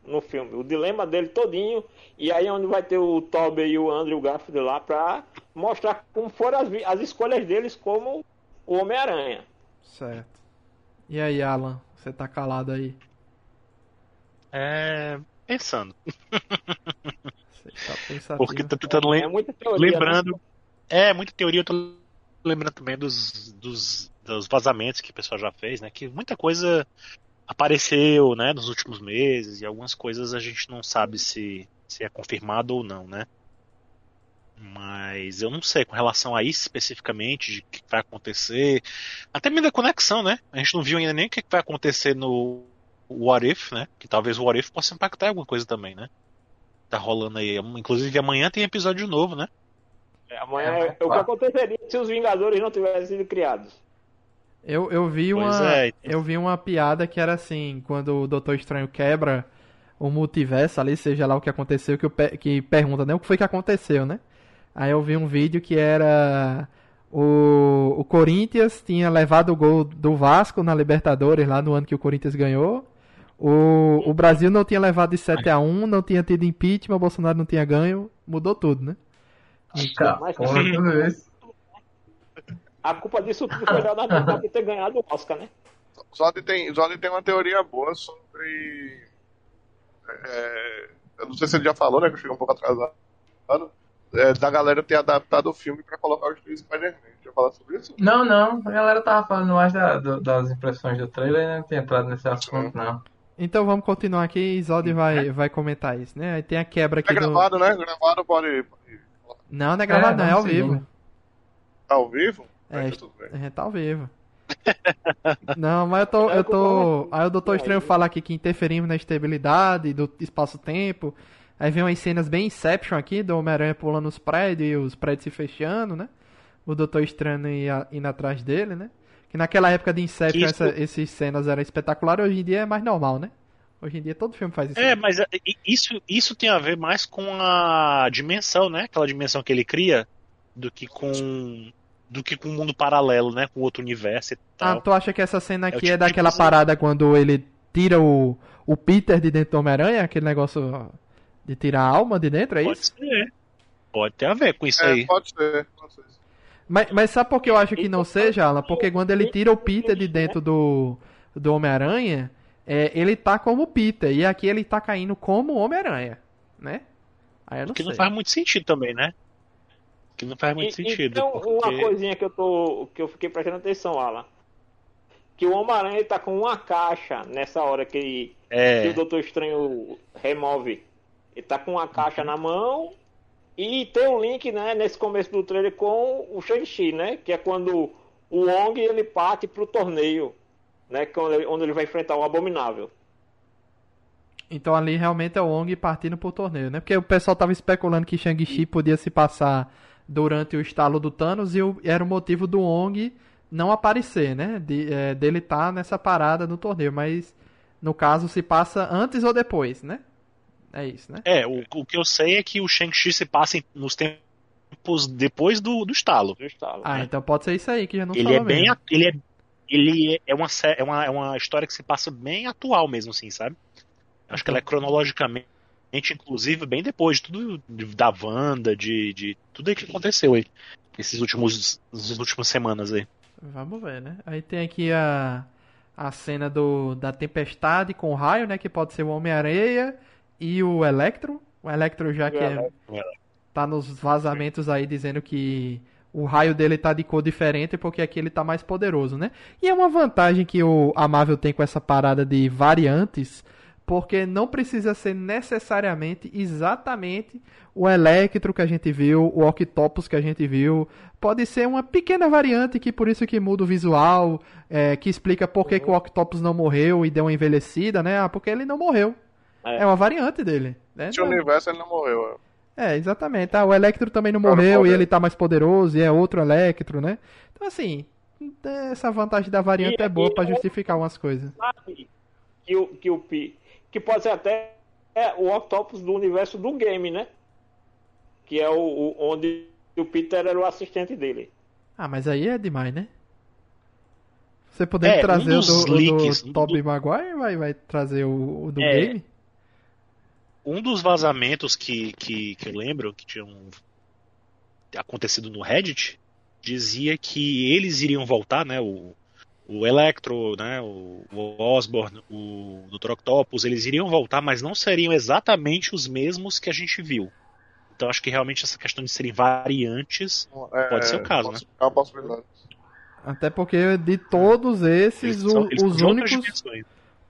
no filme. O dilema dele todinho. E aí é onde vai ter o Tobey e o Andrew Garfield lá pra mostrar como foram as, as escolhas deles como o Homem-Aranha. Certo. E aí, Alan? Você tá calado aí? É. Pensando. (laughs) Tá Porque tô tentando lem... é teoria, lembrando. Né? É, muita teoria, eu tô lembrando também dos, dos, dos vazamentos que o pessoal já fez, né? Que muita coisa apareceu, né, nos últimos meses e algumas coisas a gente não sabe se, se é confirmado ou não, né? Mas eu não sei com relação a isso especificamente, de o que vai acontecer. Até mesmo da conexão, né? A gente não viu ainda nem o que vai acontecer no What If, né? Que talvez o What If possa impactar alguma coisa também, né? Tá rolando aí. Inclusive amanhã tem episódio novo, né? É, amanhã é, é o que aconteceria se os Vingadores não tivessem sido criados. Eu, eu vi uma é. eu vi uma piada que era assim, quando o Doutor Estranho quebra o multiverso ali, seja lá o que aconteceu, que, que pergunta, né, o que foi que aconteceu, né? Aí eu vi um vídeo que era o, o Corinthians tinha levado o gol do Vasco na Libertadores lá no ano que o Corinthians ganhou. O, o Brasil não tinha levado de 7 a 1 não tinha tido impeachment, o Bolsonaro não tinha ganho, mudou tudo, né? Então, a culpa disso tudo foi da de ter ganhado o Oscar, né? Zod tem, Zod tem uma teoria boa sobre. É, eu não sei se ele já falou, né? Que eu cheguei um pouco atrasado. É, da galera ter adaptado o filme pra colocar os três Spider-Man. Já falar sobre isso? Não, não. A galera tava falando mais da, do, das impressões do trailer e não tem entrado nesse assunto, não. Então vamos continuar aqui e Zod vai, vai comentar isso, né? Aí tem a quebra aqui. É gravado, do... né? Gravado pode. Não, não é gravado, é, não, é ao vivo. Tá ao vivo? É, é, tá ao vivo. (laughs) Não, mas eu tô. Eu tô... Aí o Doutor Estranho fala aqui que interferimos na estabilidade do espaço-tempo. Aí vem umas cenas bem Inception aqui, do Homem-Aranha pulando os prédios e os prédios se fechando, né? O Doutor Estranho indo atrás dele, né? Que naquela época de Inception isso... essa, esses cenas eram espetaculares, hoje em dia é mais normal, né? Hoje em dia todo filme faz isso. É, mas é, isso, isso tem a ver mais com a dimensão, né? Aquela dimensão que ele cria, do que com do que com um mundo paralelo, né? Com outro universo e tal. Ah, tu acha que essa cena é aqui é, é daquela parada quando ele tira o, o Peter de dentro do Homem-Aranha? Aquele negócio de tirar a alma de dentro, é pode isso? Pode ser. Pode ter a ver com isso é, aí. Pode ser, pode ser. Mas, mas sabe por que eu acho que não seja, Alan? Porque quando ele tira o Peter de dentro do, do Homem-Aranha, é, ele tá como Peter. E aqui ele tá caindo como Homem-Aranha, né? Aí eu não que sei. não faz muito sentido também, né? Que não faz muito e, sentido. Então, porque... uma coisinha que eu tô. que eu fiquei prestando atenção, Alan. Que o Homem-Aranha tá com uma caixa nessa hora que, é. que o Doutor Estranho remove. Ele tá com uma caixa na mão e tem um link, né, nesse começo do trailer com o Shang-Chi, né? Que é quando o Wong ele parte pro torneio, né? Onde ele vai enfrentar o Abominável. Então ali realmente é o Wong partindo pro torneio, né? Porque o pessoal tava especulando que Shang-Chi podia se passar durante o estalo do Thanos e o, era o motivo do Ong não aparecer, né? De, é, dele estar tá nessa parada no torneio, mas no caso se passa antes ou depois, né? É isso, né? É, o, o que eu sei é que o Shang-Chi se passa nos tempos depois do, do estalo. Do estalo ah, né? então pode ser isso aí que já não ele é bem mesmo. Ele é, ele é, uma, é, uma, é uma história que se passa bem atual mesmo, assim, sabe? Acho que ela é cronologicamente inclusive, bem depois de tudo da Wanda, de, de tudo que aconteceu aí. Esses últimos, essas últimas semanas aí. Vamos ver, né? Aí tem aqui a, a cena do, da tempestade com o raio, né? Que pode ser o Homem-Areia e o Electro. O Electro já que é, tá nos vazamentos aí dizendo que o raio dele tá de cor diferente porque aqui ele tá mais poderoso, né? E é uma vantagem que o, a Marvel tem com essa parada de variantes, porque não precisa ser necessariamente exatamente o Electro que a gente viu, o Octopus que a gente viu. Pode ser uma pequena variante que por isso que muda o visual, é, que explica por que, que o Octopus não morreu e deu uma envelhecida, né? Ah, porque ele não morreu. É, é uma variante dele. Né? Esse universo ele não morreu. É, exatamente. Ah, o Electro também não morreu e ele tá mais poderoso e é outro Electro, né? Então, assim, essa vantagem da variante e, é boa para justificar umas coisas. Que o, que o que pode ser até o Octopus do universo do game, né? Que é o, o onde o Peter era o assistente dele. Ah, mas aí é demais, né? Você poder é, trazer um o do, leaks, do Tobey do... Maguire vai, vai trazer o, o do é, game? Um dos vazamentos que, que, que eu lembro que tinham acontecido no Reddit dizia que eles iriam voltar, né? O, o Electro, né? O, o Osborn, o Dr. Octopus, eles iriam voltar, mas não seriam exatamente os mesmos que a gente viu. Então acho que realmente essa questão de serem variantes é, pode ser o caso, né? É uma possibilidade. Até porque de todos esses, eles são, eles os únicos.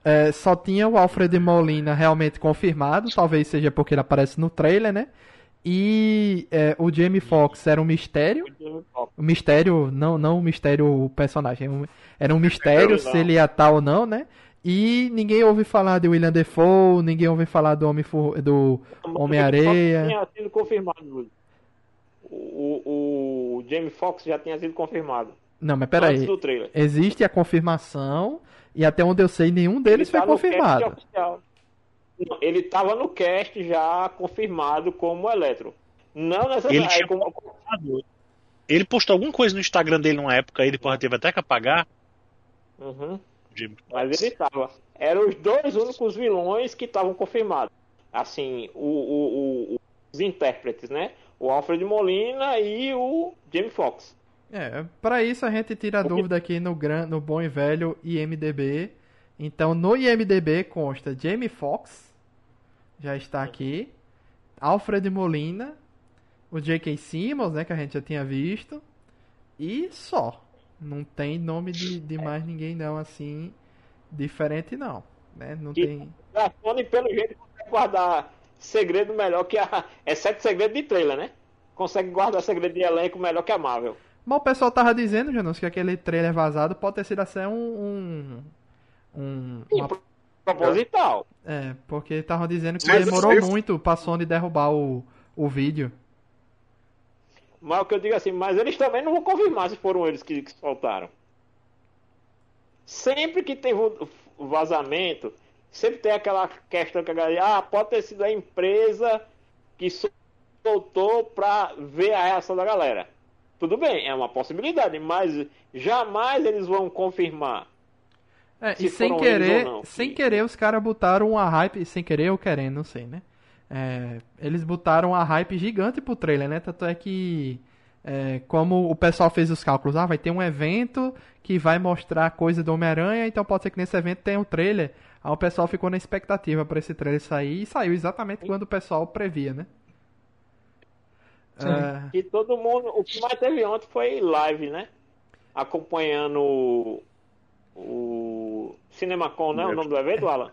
É, só tinha o Alfred Molina realmente confirmado, talvez seja porque ele aparece no trailer, né? E é, o Jamie Foxx era um mistério. O mistério, não, não o mistério o personagem, era um mistério se ele ia estar ou não, né? E ninguém ouve falar de William Defoe, ninguém ouve falar do Homem do Homem-Areia. Tinha sido confirmado. O, o Jamie Foxx já tinha sido confirmado. Não, mas peraí. Existe a confirmação e até onde eu sei, nenhum deles foi tá confirmado. ele estava no cast já confirmado como Eletro. Não necessariamente. Ele, tinha... como... ele postou alguma coisa no Instagram dele numa época, ele porra, teve até que apagar. Uhum. Mas ele estava. Eram os dois únicos vilões que estavam confirmados. Assim, o, o, o, os intérpretes, né? O Alfred Molina e o Jamie Foxx. É, para isso a gente tira a dúvida aqui no, gran, no bom e velho IMDB. Então no IMDB consta Jamie Foxx, já está aqui, Alfred Molina, o J.K. Simmons, né, que a gente já tinha visto, e só. Não tem nome de, de mais ninguém não, assim, diferente não, né? Não tem... A Sony, pelo jeito, consegue guardar segredo melhor que a... Exceto segredo de trailer, né? Consegue guardar segredo de elenco melhor que a Marvel. Mas o pessoal tava dizendo, Janus, que aquele trailer vazado pode ter sido até um. um, um uma... Proposital. É, porque estavam dizendo que Mas demorou isso... muito pra Sony derrubar o, o vídeo. Mas o que eu digo assim, mas eles também não vão confirmar se foram eles que, que soltaram. Sempre que tem vazamento, sempre tem aquela questão que a galera, ah, pode ter sido a empresa que soltou pra ver a reação da galera. Tudo bem, é uma possibilidade, mas jamais eles vão confirmar. É, e sem querer, sem querer os caras botaram uma hype, sem querer ou querendo, não sei, né? É, eles botaram a hype gigante pro trailer, né? Tanto é que, é, como o pessoal fez os cálculos, ah, vai ter um evento que vai mostrar coisa do Homem-Aranha, então pode ser que nesse evento tenha um trailer. Aí o pessoal ficou na expectativa para esse trailer sair e saiu exatamente quando o pessoal previa, né? É... E todo mundo. O que mais teve ontem foi live, né? Acompanhando o, o CinemaCon, né? O nome do evento, Alan?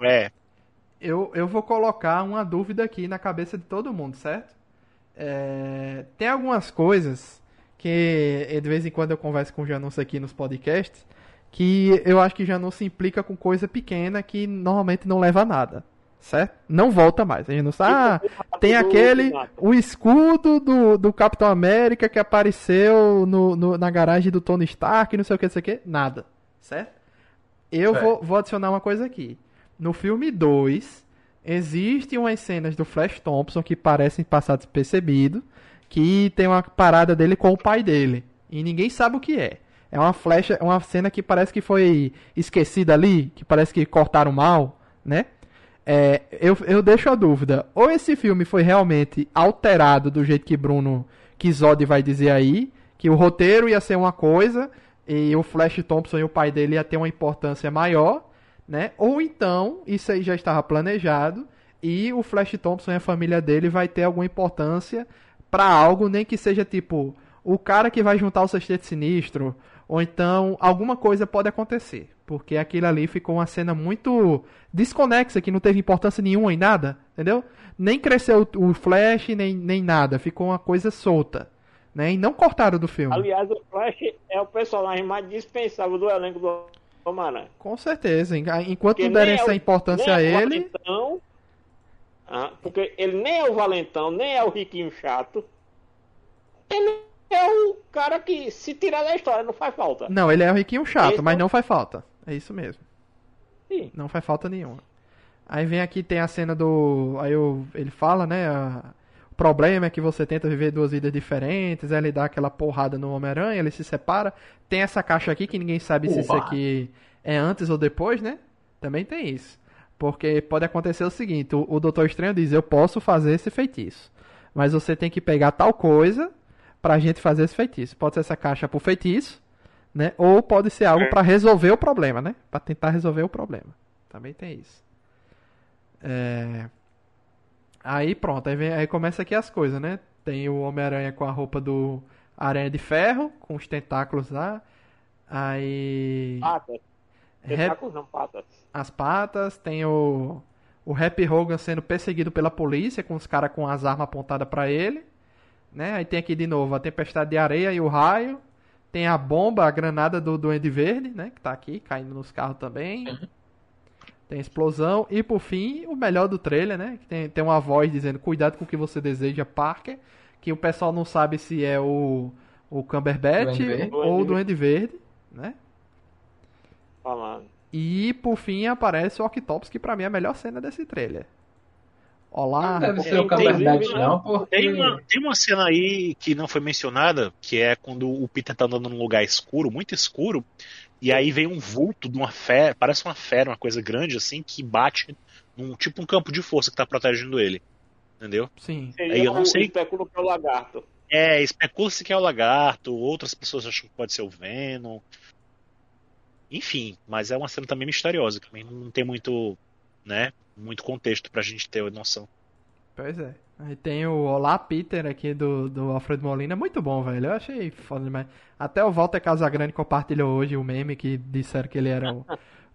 É. Eu, eu vou colocar uma dúvida aqui na cabeça de todo mundo, certo? É, tem algumas coisas que de vez em quando eu converso com o Janus aqui nos podcasts que eu acho que Janus se implica com coisa pequena que normalmente não leva a nada certo? Não volta mais. A gente não sabe. Ah, tem aquele. O escudo do, do Capitão América que apareceu no, no, na garagem do Tony Stark, não sei o que, não sei o que. Nada. Certo? Eu vou, vou adicionar uma coisa aqui. No filme 2, existem umas cenas do Flash Thompson que parecem passar despercebido. Que tem uma parada dele com o pai dele. E ninguém sabe o que é. É uma flecha, uma cena que parece que foi esquecida ali, que parece que cortaram mal, né? É, eu, eu deixo a dúvida. Ou esse filme foi realmente alterado do jeito que Bruno Kizod vai dizer aí, que o roteiro ia ser uma coisa e o Flash Thompson e o pai dele ia ter uma importância maior, né? Ou então isso aí já estava planejado e o Flash Thompson e a família dele vai ter alguma importância para algo, nem que seja tipo o cara que vai juntar o sexteto sinistro, ou então alguma coisa pode acontecer, porque aquilo ali ficou uma cena muito desconexa que não teve importância nenhuma em nada, entendeu? Nem cresceu o Flash nem, nem nada, ficou uma coisa solta, né? E não cortaram do filme. Aliás, o Flash é o personagem mais dispensável do elenco do Homem-Aranha. Com certeza, enquanto Porque não derem é essa o- importância a é ele, Valentão, ah, porque ele nem é o valentão, nem é o riquinho chato. Ele é o cara que, se tirar da história, não faz falta. não, ele é o riquinho chato, Esse mas é o- não faz falta. É isso mesmo. Sim. Não faz falta nenhuma. Aí vem aqui, tem a cena do. Aí o- ele fala, né? a- O problema é que você tenta viver duas vidas diferentes. Aí ele dá aquela porrada no Homem-Aranha, ele se separa. Tem essa caixa aqui que ninguém sabe se isso aqui é antes ou depois, né? Também tem isso. Porque pode acontecer o seguinte: o, o Doutor Estranho diz, eu posso fazer esse feitiço. Mas você tem que pegar tal coisa pra gente fazer esse feitiço. Pode ser essa caixa pro feitiço, né? Ou pode ser algo pra resolver o problema, né? Pra tentar resolver o problema. Também tem isso. É... Aí pronto, aí, vem- aí começa aqui as coisas, né? Tem o Homem-Aranha com a roupa do Aranha de Ferro, com os tentáculos lá. Aí. Patas. Tentáculos não, patas. as patas, tem o. O Happy Hogan sendo perseguido pela polícia, com os caras com as armas apontadas pra ele. Né? Aí tem aqui de novo a tempestade de areia e o raio. Tem a bomba, a granada do Duende Verde, né? Que tá aqui, caindo nos carros também. Tem explosão. E por fim, o melhor do trailer, né? Que tem, tem uma voz dizendo, cuidado com o que você deseja, Parker. Que o pessoal não sabe se é o, o Cumberbatch Duende ou o Duende Verde, né? Falando. E por fim aparece o Octopus, que pra mim é a melhor cena desse trailer. Olá, Não deve ser É, o Cumberbatch, não, porque. Tem uma, tem uma cena aí que não foi mencionada, que é quando o Peter tá andando num lugar escuro, muito escuro, e aí vem um vulto de uma fera, parece uma fera, uma coisa grande assim, que bate num tipo um campo de força que tá protegendo ele. Entendeu? sim. Aí eu não o sei- especulo que é o lagarto. É, especula-se que é o lagarto, outras pessoas acham que pode ser o Venom. Enfim, mas é uma cena também misteriosa, que também não tem muito, né, muito contexto pra gente ter noção. Pois é. Aí tem o Olá Peter aqui do, do Alfred Molina, muito bom, velho. Eu achei foda demais. Até o Walter Casagrande compartilhou hoje o meme que disseram que ele era o,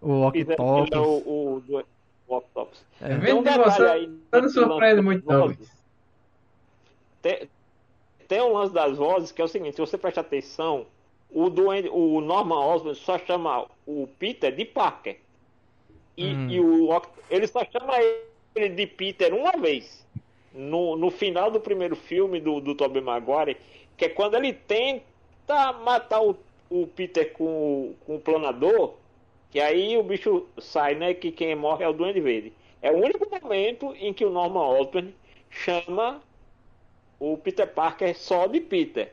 o Octopus. (laughs) ele é o, o, do- o Octopus. É. Vem Tem um de detalhe você, aí. não muito, das não. vozes. Tem, tem um lance das vozes que é o seguinte: se você prestar atenção, o, duende, o Norman Osborn só chama o Peter de Parker. E, Hum. e o ele só chama ele de Peter uma vez. No, no final do primeiro filme do, do Tobey Maguire, que é quando ele tenta matar o, o Peter com, o- com o planador, que aí o bicho sai, né? Que quem morre é o Duende Verde. É o único momento em que o Norman Osborn chama o Peter Parker só de Peter.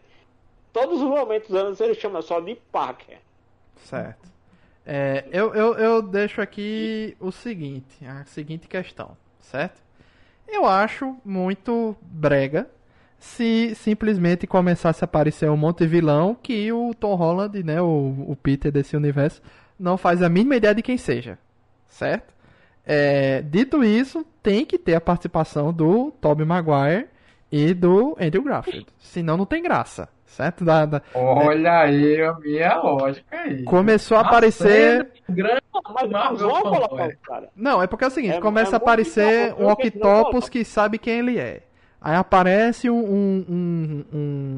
Todos os momentos antes ele chama só de Parker. Certo. É, eu, eu, eu deixo aqui o seguinte, a seguinte questão, certo? Eu acho muito brega se simplesmente começasse a aparecer um monte de vilão que o Tom Holland, né, o, o Peter desse universo, não faz a mínima ideia de quem seja, certo? É, dito isso, tem que ter a participação do Tobey Maguire e do Andrew Garfield, senão não tem graça, certo? Da, da- Olha aí a minha lógica aí. começou a A aparecer... cena grande Não, mas vamos colocar o cara. Não, é porque é o seguinte, É- começa é a aparecer um Octopus que sabe quem ele é. Aí aparece um, um, um,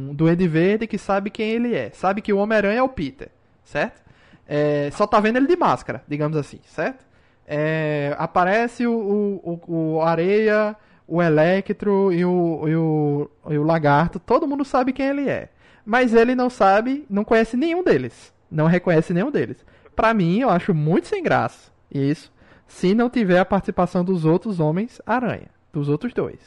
um Duende Verde que sabe quem ele é. Sabe que o Homem-Aranha é o Peter, certo? É, só tá vendo ele de máscara, digamos assim, certo? É, aparece o, o, o, o Areia, o Electro e o, e, o, e o Lagarto. Todo mundo sabe quem ele é. Mas ele não sabe, não conhece nenhum deles. Não reconhece nenhum deles. Pra mim, eu acho muito sem graça isso, se não tiver a participação dos outros Homens-Aranha, dos outros dois,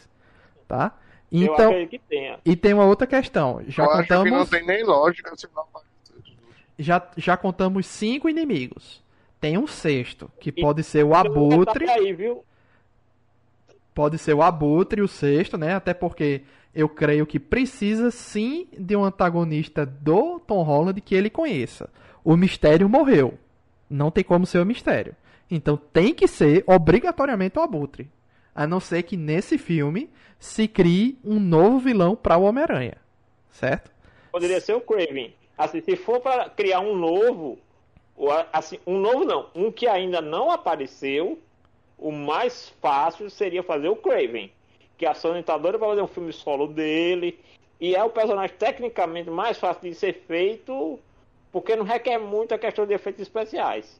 tá? eu Então, acredito que tenha. e tem uma outra questão. Já eu acho que não contamos, tem nem lógica se não aparecer. já, já contamos cinco inimigos. Tem um sexto, que E- pode ser o Abutre, detalhe Aí, viu? pode ser o Abutre, o sexto, né? Até porque eu creio que precisa sim de um antagonista do Tom Holland que ele conheça. O mistério morreu. Não tem como ser o mistério. Então tem que ser obrigatoriamente o Abutre. A não ser que nesse filme se crie um novo vilão para o Homem-Aranha. Certo? Poderia ser o Craven. Assim, se for para criar um novo, assim, um novo não, um que ainda não apareceu, o mais fácil seria fazer o Craven. Que a Sony tá doida para fazer um filme solo dele. E é o personagem tecnicamente mais fácil de ser feito, porque não requer muito a questão de efeitos especiais.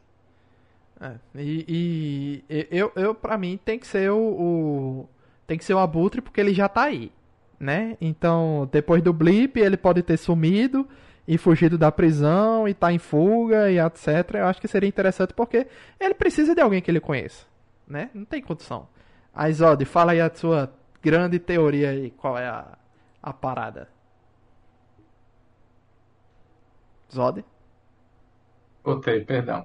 É, e, e, eu, eu para mim tem que ser o, o, tem que ser o Abutre porque ele já tá aí, né? Então, depois do blip, ele pode ter sumido e fugido da prisão e tá em fuga e etc. Eu acho que seria interessante porque ele precisa de alguém que ele conheça, né? Não tem condição. Aí, Zod, fala aí a sua grande teoria aí, qual é a, a parada? Zod? Voltei, perdão.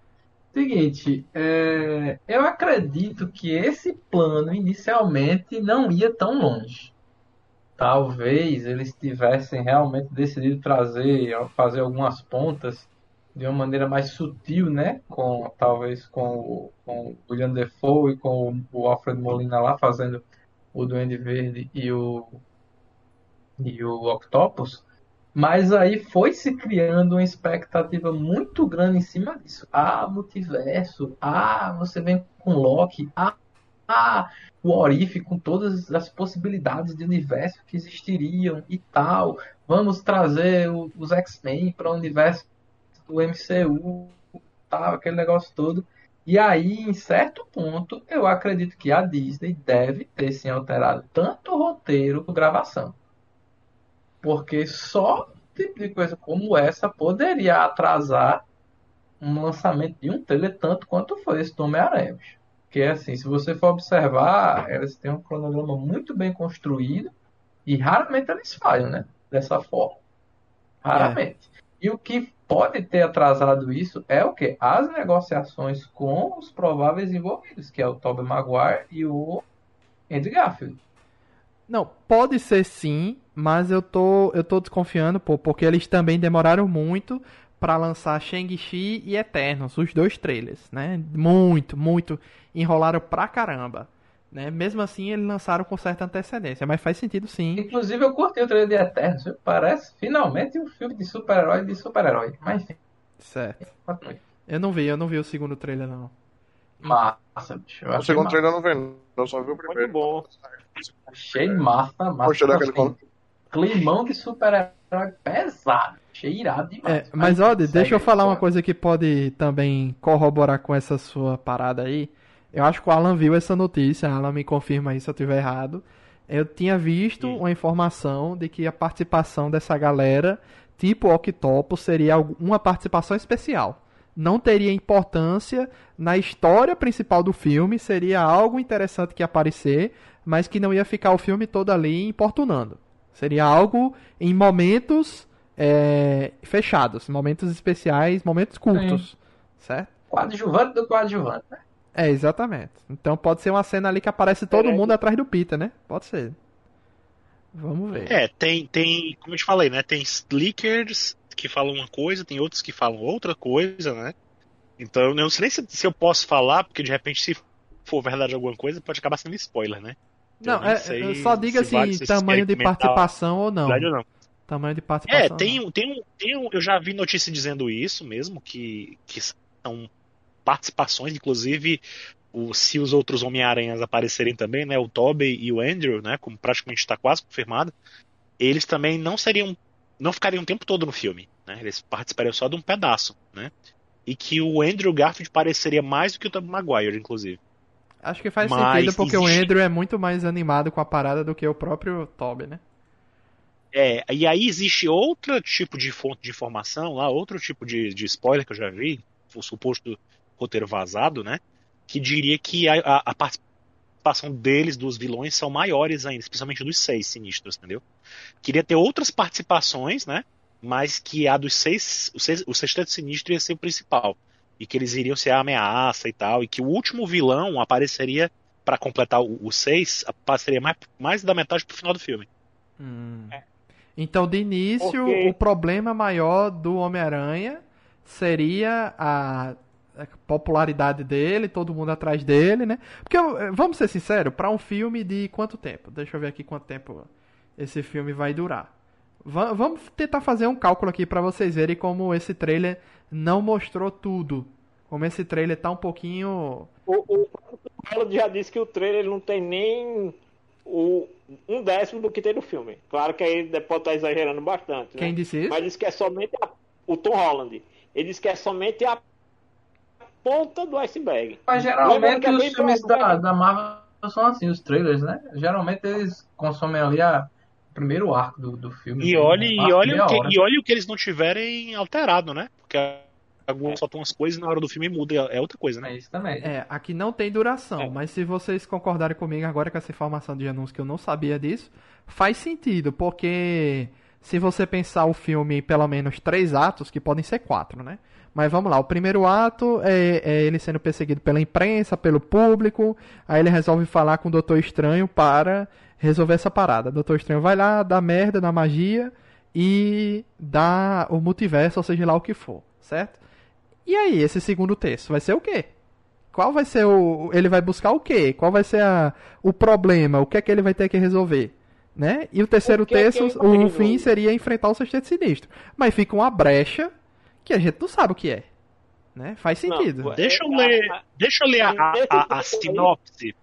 Seguinte, é, eu acredito que esse plano inicialmente não ia tão longe. Talvez eles tivessem realmente decidido trazer, fazer algumas pontas de uma maneira mais sutil, né? Com talvez com, com o William Defoe e com o Alfred Molina lá fazendo o Duende Verde e o e o Octopus. Mas aí foi se criando uma expectativa muito grande em cima disso. Ah, multiverso. Ah, você vem com Loki. Ah, ah o Orif com todas as possibilidades de universo que existiriam e tal. Vamos trazer o, os X-Men para o universo do MCU, tal, aquele negócio todo. E aí, em certo ponto, eu acredito que a Disney deve ter se alterado tanto o roteiro quanto a gravação. Porque só tipo de coisa como essa poderia atrasar um lançamento de um trailer tanto quanto foi esse do Homem-Aranha. Porque, assim, se você for observar, eles têm um cronograma muito bem construído e raramente eles falham, né? Dessa forma. Raramente. É. E o que pode ter atrasado isso é o que? As negociações com os prováveis envolvidos, que é o Tobey Maguire e o Andrew Garfield. Não, pode ser sim, mas eu tô, eu tô desconfiando, pô, porque eles também demoraram muito para lançar Shang-Chi e Eternos, os dois trailers, né? Muito, muito enrolaram pra caramba. Né? Mesmo assim, eles lançaram com certa antecedência, mas faz sentido sim. Inclusive, eu curti o trailer de Eternos, parece finalmente um filme de super-herói de super-herói. Mas enfim. Certo. Eu não vi, eu não vi o segundo trailer, não. Massa, bicho. O segundo trailer eu não vi, não só vi o primeiro. Muito bom. Achei massa, massa. Poxa, assim, climão de super-herói pesado. Achei irado demais. É, mas, olha, deixa eu falar uma coisa que pode também corroborar com essa sua parada aí. Eu acho que o Alan viu essa notícia, Alan me confirma aí se eu estiver errado. Eu tinha visto Sim. uma informação de que a participação dessa galera, tipo Octopus, seria uma participação especial. Não teria importância na história principal do filme, seria algo interessante que ia aparecer, mas que não ia ficar o filme todo ali importunando. Seria algo em momentos é, fechados, momentos especiais, momentos curtos, Sim. certo? Coadjuvante do coadjuvante, né? É, exatamente. Então pode ser uma cena ali que aparece todo mundo atrás do Peter, né? Pode ser. Vamos ver. É, tem, tem, como eu te falei, né? Tem leakers que falam uma coisa, tem outros que falam outra coisa, né? Então eu não sei nem se, se eu posso falar, porque de repente se for verdade alguma coisa, pode acabar sendo spoiler, né? Não, é, só diga se, vale, se tamanho de participação ou não. ou não. Tamanho de participação. É, tem, um, tem, um, tem um, eu já vi notícia dizendo isso mesmo, que, que são participações, inclusive o, se os outros Homem-Aranhas aparecerem também, né, o Tobey e o Andrew, né, como praticamente está quase confirmado, eles também não seriam, não ficariam o tempo todo no filme, né, eles participariam só de um pedaço, né, e que o Andrew Garfield pareceria mais do que o Tobey Maguire, inclusive. Acho que faz Mas sentido porque existe... o Andrew é muito mais animado com a parada do que o próprio Tobey, né? É, e aí existe outro tipo de fonte de informação lá, outro tipo de, de spoiler que eu já vi, o suposto roteiro vazado, né? Que diria que a, a, a participação deles, dos vilões, são maiores ainda, especialmente dos seis sinistros, entendeu? Queria ter outras participações, né? Mas que a dos seis, o, seis, o sexteto sinistro ia ser o principal. E que eles iriam ser a ameaça e tal. E que o último vilão apareceria para completar o, o seis, apareceria mais, mais da metade pro final do filme. Hum. Então, de início, Porque- o problema maior do Homem-Aranha seria a popularidade dele, todo mundo atrás dele, né? Porque, eh, vamos ser sinceros, para um filme de quanto tempo? Deixa eu ver aqui quanto tempo esse filme vai durar. Va- vamos tentar fazer um cálculo aqui para vocês verem como esse trailer não mostrou tudo. Como esse trailer tá um pouquinho. O, o Paulo já disse que o trailer não tem nem o, um décimo do que tem no filme. Claro que aí pode estar exagerando bastante. né? Quem disse isso? Mas disse que é somente a- o Tom Holland. Ele disse que é somente a ponta do iceberg. Mas geralmente os filmes da, né? da Marvel são assim, os trailers, né? Geralmente eles consomem ali a, o primeiro arco do, do filme. E né? olhe, Um e, meia o que, hora. e olhe o que eles não tiverem alterado, né? Porque alguns soltam umas coisas e na hora do filme muda, é outra coisa, né? É isso também. É, aqui não tem duração, É. mas se vocês concordarem comigo agora com essa informação de anúncio que eu não sabia disso, faz sentido, porque se você pensar o filme em pelo menos três atos, que podem ser quatro, né? Mas vamos lá, o primeiro ato é, é ele sendo perseguido pela imprensa, pelo público, aí ele resolve falar com o Doutor Estranho para resolver essa parada. O Doutor Estranho vai lá, dá merda na magia e dá o multiverso, ou seja lá o que for, certo? E aí, esse segundo texto vai ser o quê? Qual vai ser o. Ele vai buscar o quê? Qual vai ser a, o problema? O que é que ele vai ter que resolver? Né? E o terceiro O é texto, vai o fim seria enfrentar o sexteto sinistro. Mas fica uma brecha que a gente não sabe o que é. Né? Faz Não, sentido. ué. Deixa eu É, ler, a- deixa eu ler a, a, a- sinopse.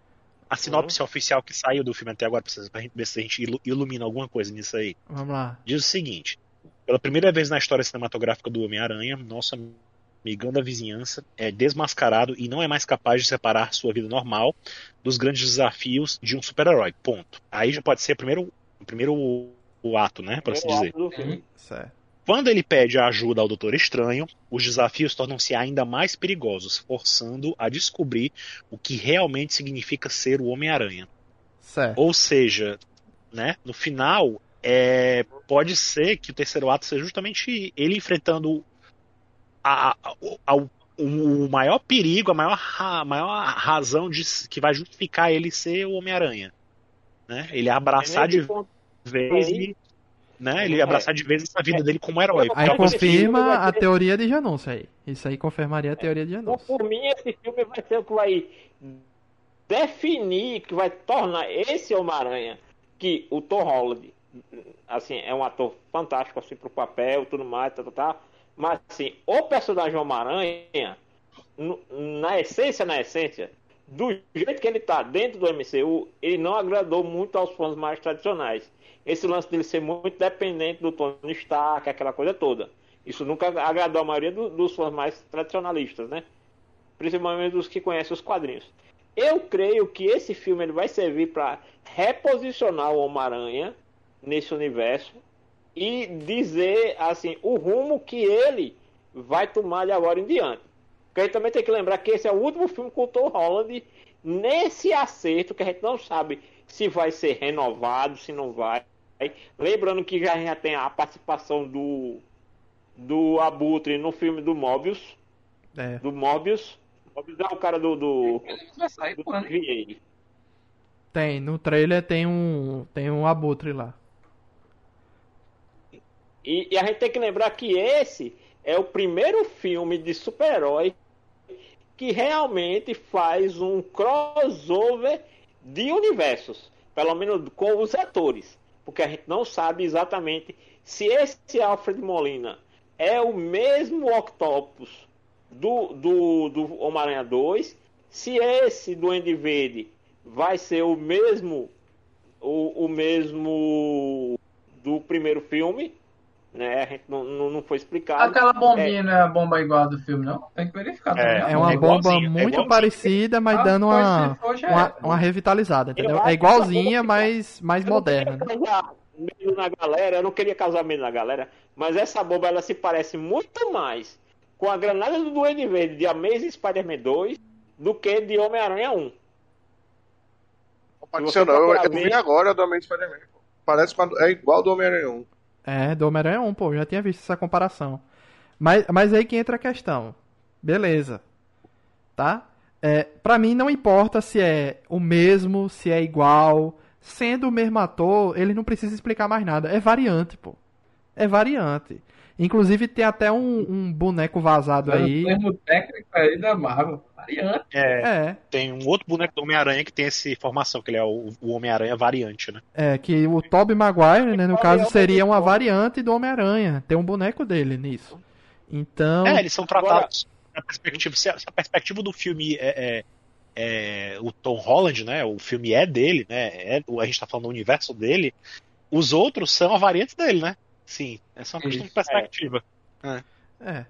A sinopse oficial que saiu do filme até agora, pra vocês- pra gente ver se a gente ilu- ilumina alguma coisa nisso aí. Vamos lá. Diz o seguinte: pela primeira vez na história cinematográfica do Homem-Aranha, nosso amigão da vizinhança é desmascarado e não é mais capaz de separar sua vida normal dos grandes desafios de um super-herói. Ponto. Aí já pode ser o primeiro, o primeiro o ato, né? Por assim eu dizer. acho do filme. Certo. Quando ele pede a ajuda ao Doutor Estranho, os desafios tornam-se ainda mais perigosos, forçando a descobrir o que realmente significa ser o Homem-Aranha. Certo. Ou seja, né, no final, é, pode ser que o terceiro ato seja justamente ele enfrentando a, a- a- o, o maior perigo, a maior, a maior razão de, que vai justificar ele ser o Homem-Aranha. Né? Ele abraçar de vez e, né, ele É. abraçar de vez essa vida dele como herói. Aí confirma a teoria de Janúncio aí. Isso aí confirmaria a teoria de Então, Janúncio. por mim, esse filme vai ser o que vai definir, que vai tornar esse Homem-Aranha, que o Tom Holland, assim, é um ator fantástico, assim, pro papel, tudo mais, tá, tá, tá. Mas, assim, o personagem Homem-Aranha, na essência, na essência, do jeito que ele tá dentro do MCU, ele não agradou muito aos fãs mais tradicionais. Esse lance dele ser muito dependente do Tony Stark, aquela coisa toda. Isso nunca agradou a maioria do- dos fãs mais tradicionalistas, né? Principalmente dos que conhecem os quadrinhos. Eu creio que esse filme ele vai servir para reposicionar o Homem-Aranha nesse universo e dizer assim o rumo que ele vai tomar de agora em diante. Porque a gente também tem que lembrar que esse é o último filme com o Tom Holland nesse acerto que a gente não sabe se vai ser renovado, se não vai. Lembrando que já, já tem a participação do do Abutre no filme do Mobius, É. do Mobius. Mobius é o cara do do, sair do? TVA. Tem, no trailer tem um. Tem um abutre lá. E, e a gente tem que lembrar que esse é o primeiro filme de super-herói que realmente faz um crossover de universos, pelo menos com os atores, porque a gente não sabe exatamente se esse Alfred Molina é o mesmo Octopus do, do, do Homem-Aranha 2, se esse do Andy Verde vai ser o mesmo o, o mesmo do primeiro filme, né? A gente não, não, não foi explicado. Aquela bombinha não é a bomba igual a do filme, não? Tem que verificar É, também. É uma é bomba é muito igualzinho. parecida, mas Ah, dando uma, já uma, é. uma revitalizada, entendeu? É igualzinha, mas mais moderna. queria causar medo na galera, eu não queria causar medo na galera, mas essa bomba ela se parece muito mais com a granada do Duende Verde de Amazing Spider-Man 2 do que de Homem-Aranha 1. Não pode Se ser, não. Eu, eu vi agora do Amazing Spider-Man. Parece é igual do Homem-Aranha 1. É, do Homem-Aranha 1, pô, já tinha visto essa comparação. Mas, mas aí que entra a questão. Beleza. Tá? É, pra mim não importa se é o mesmo, se é igual, sendo o mesmo ator, ele não precisa explicar mais nada. É variante, pô. É variante. Inclusive tem até um, um boneco vazado É o aí. termo técnico aí da Marvel. Variante. É, É, tem um outro boneco do Homem-Aranha que tem essa formação, que ele é o, o Homem-Aranha variante, né? é que o Tobey Maguire, né, no caso, é seria uma variante do Homem-Aranha. Tem um boneco dele nisso. Então, É, eles são tratados na perspectiva. Se a, se a perspectiva do filme é, é- é o Tom Holland, né? O filme é dele, né? É, a gente tá falando do universo dele. Os outros são a variante dele, né? Sim, é só uma questão de perspectiva. É.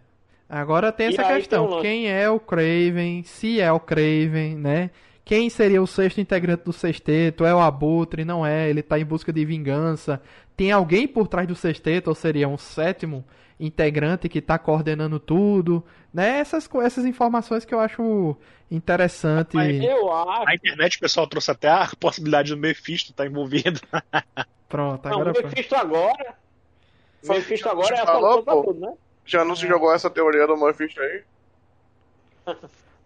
Agora tem E essa questão. tem um. Quem é o Craven? Se é o Craven, né? Quem seria o sexto integrante do sexteto? É o Abutre? Não é? Ele tá em busca de vingança. Tem alguém por trás do sexteto? Ou seria um sétimo integrante que tá coordenando tudo? Né? Essas, essas informações que eu acho interessante. Mas Eu acho. Na internet o pessoal trouxe até a possibilidade do Mephisto estar envolvido. Pronto, Não, agora o pronto. Mephisto agora. Mephisto agora é a Falou, pra pô. tudo, né? Já não se jogou essa teoria do Mephisto aí? Não,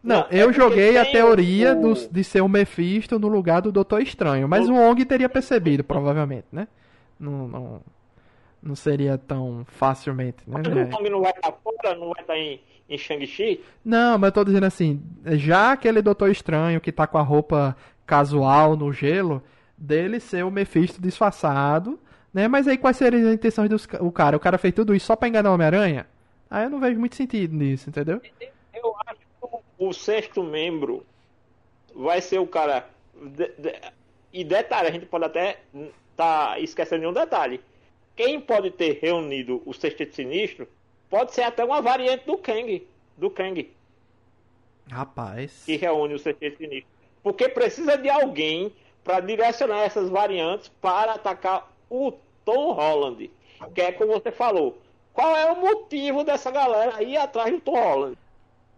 Não, é eu porque joguei a teoria o- dos- de ser o Mephisto no lugar do Doutor Estranho, mas o Wong teria percebido, provavelmente, né? Não, não, não seria tão facilmente, né? Mas o Kong não vai estar fora, não vai estar em, em Shang-Chi? Não, mas eu tô dizendo assim, já aquele Doutor Estranho que tá com a roupa casual no gelo, dele ser o Mephisto disfarçado, né? Mas aí quais seriam as intenções do o cara? O cara fez tudo isso só pra enganar o Homem-Aranha? Aí eu não vejo muito sentido nisso, entendeu? Eu acho que o, o sexto membro vai ser o cara. de- de- e detalhe, a gente pode até tá esquecendo de um detalhe. Quem pode ter reunido o sexteto sinistro pode ser até uma variante do Kang. Do Kang, Rapaz. que reúne o sexteto sinistro. Porque precisa de alguém para direcionar essas variantes para atacar o Tom Holland. Que é como você falou. Qual é o motivo dessa galera ir atrás do Tom Holland?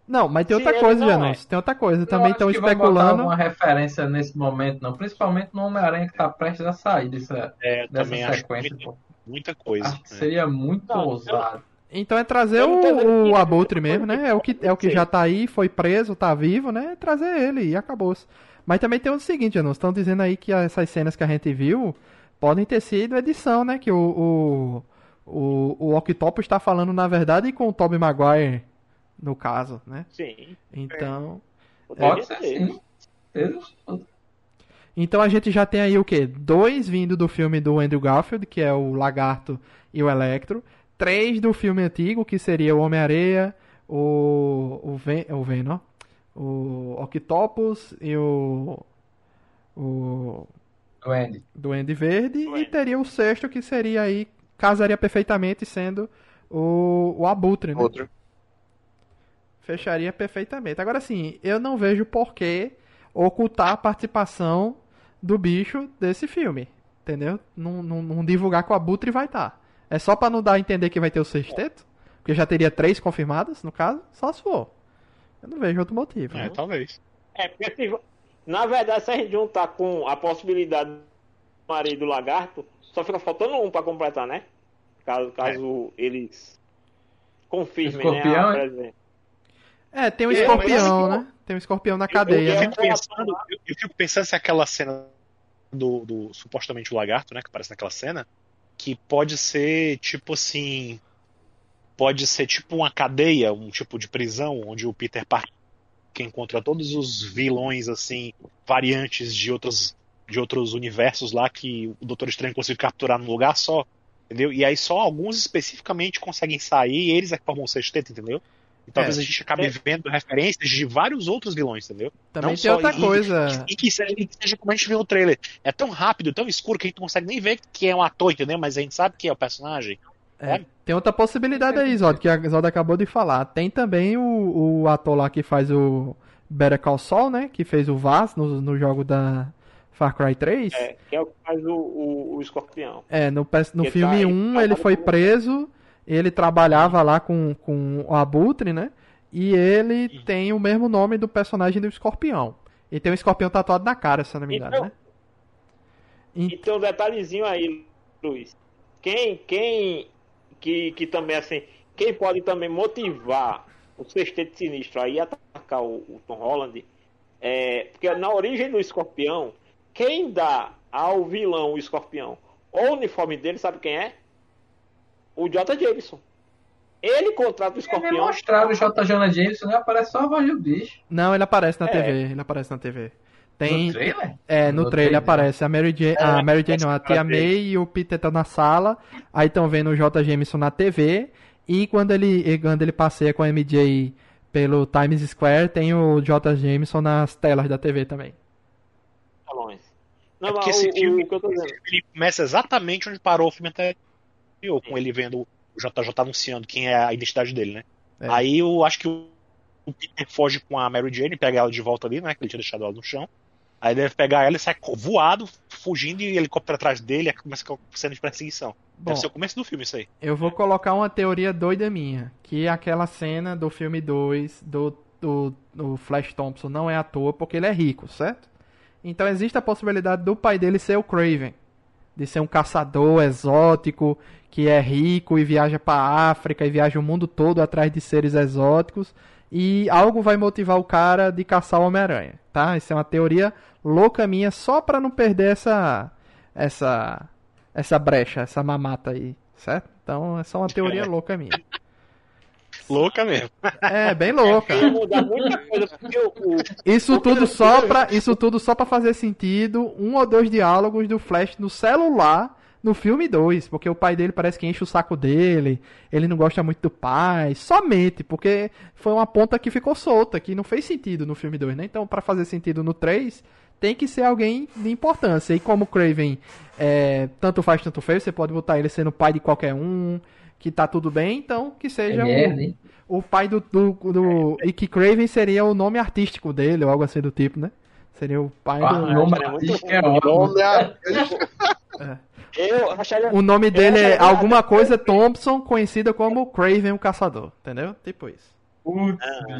Não, mas tem Se outra ele coisa, não Janus. Tem outra coisa. Também Eu acho estão especulando. alguma referência nesse momento, não. Principalmente no Homem-Aranha que tá prestes a sair dessa, É, dessa também sequência. muita, coisa. Que né? seria muito Não, eu- ousado. Então é trazer o, o Abutre mesmo, né? É o que, é o que já tá aí, foi preso, tá vivo, né? É trazer ele e acabou-se. Mas também tem o seguinte, Janus. Estão dizendo aí que essas cenas que a gente viu podem ter sido edição, né? Que o, o, o, o Octopus está falando, na verdade, com o Tobey Maguire, no caso, né? Sim. Então. poderia Pode ser sim. Então a gente já tem aí o quê? Dois vindo do filme do Andrew Garfield, que é o Lagarto e o Electro. Três do filme antigo, que seria o Homem-Areia, o, o, Ven o Venom, o Octopus e o, o Duende. Duende Verde. E Duende. teria o sexto, que seria aí, casaria perfeitamente sendo o, o Abutre, né? Outro. Fecharia perfeitamente. Agora sim, eu não vejo por que ocultar a participação do bicho desse filme. Entendeu? Não, não, não divulgar que o Abutre vai estar. É só pra não dar a entender que vai ter o sexteto? Porque já teria três confirmadas, no caso, só se for. Eu não vejo outro motivo. É, né? talvez. É, porque se, na verdade, se a gente juntar com a possibilidade do marido do lagarto, só fica faltando um pra completar, né? Caso, caso eles confirmem, Escorpião, né? a hein? presença. É, tem um É, mas escorpião, né? Tem um escorpião na Eu, cadeia, eu né? fico pensando, eu, eu fico pensando se aquela cena do, do supostamente o lagarto, né, que aparece naquela cena, que pode ser tipo assim, pode ser tipo uma cadeia, um tipo de prisão onde o Peter Parker encontra todos os vilões assim, variantes de outros de outros universos lá que o Doutor Estranho conseguiu capturar num lugar só, entendeu? E aí só alguns especificamente conseguem sair e eles é que formam o sexteto, entendeu? E talvez É. a gente acabe É. vendo referências de vários outros vilões, entendeu? Também Não tem só- outra e- coisa. E que seja, e que seja como a gente viu no trailer. É tão rápido, tão escuro que a gente não consegue nem ver que é um ator, entendeu? Mas a gente sabe que é o personagem. É, tem outra possibilidade aí, Zod, que a Zod acabou de falar. Tem também o, o ator lá que faz o Better Call Saul, né? Que fez o Vaz no, no jogo da Far Cry 3. É, que é o que faz o, o, o escorpião. É, no, no Que filme tá aí, 1 tá ele foi preso, ele trabalhava lá com, com o Abutre, né? E ele tem o mesmo nome do personagem do escorpião. E tem um escorpião tatuado na cara, se eu não me engano, Então- né? E tem um detalhezinho aí, Luiz. Quem, quem que, que também assim, quem pode também motivar o sexteto sinistro aí a atacar o, o Tom Holland, é, porque na origem do escorpião, quem dá ao vilão, o escorpião, o uniforme dele, sabe quem é? O J. Jameson. Ele contrata o Ele escorpião. mostraram o J. Jonah Jameson, né? Aparece só a voz do bicho. Não, ele aparece na É. TV. Ele aparece na TV. Tem. No trailer? É, no, No trailer trailer. aparece a Mary Jane, a É, Mary (laughs) Jane não, a Tia. May e o Peter estão na sala, aí estão vendo o J. Jameson na TV, e quando ele, quando ele passeia com a MJ pelo Times Square, tem o J. Jameson nas telas da TV também. Salões. Não, É porque esse o, filme- o. Ele começa exatamente onde parou o filme anterior, com ele vendo o JJ anunciando quem é a identidade dele, né? É. Aí eu acho que o, o Peter foge com a Mary Jane, pega ela de volta ali, né? Que ele tinha deixado ela no chão. Aí deve pegar ela e sai voado, fugindo e helicóptero atrás dele, começa com a cena de perseguição. Bom, Deve ser o começo do filme isso aí. eu vou colocar uma teoria doida minha, que é aquela cena do filme 2 do, do, do Flash Thompson não é à toa porque ele é rico, certo? Então existe a possibilidade do pai dele ser o Craven, de ser um caçador exótico que é rico e viaja para África e viaja o mundo todo atrás de seres exóticos e algo vai motivar o cara de caçar o Homem-Aranha, tá? Isso é uma teoria louca minha só pra não perder essa essa essa brecha, essa mamata aí, certo? Então é só uma teoria (laughs) louca minha. Louca mesmo. É, bem louca. Isso tudo só pra, isso tudo só pra fazer sentido um ou dois diálogos do Flash no celular no filme 2, porque o pai dele parece que enche o saco dele, ele não gosta muito do pai, somente porque foi uma ponta que ficou solta, que não fez sentido no filme 2, né? Então, pra fazer sentido no 3, tem que ser alguém de importância. E como o Craven é, tanto faz, tanto fez, você pode botar ele sendo pai de qualquer um, que tá tudo bem, então que É seja merda, hein? o, o pai do, do, do e que Craven seria o nome artístico dele, ou algo assim do tipo, né? Seria o pai Ah, do. o nome é muito artístico é ótimo. Nome é- (laughs) eu acharia. O nome dele é alguma coisa Thompson, conhecida como Craven o Caçador, entendeu? Tipo isso. Putz, Ah.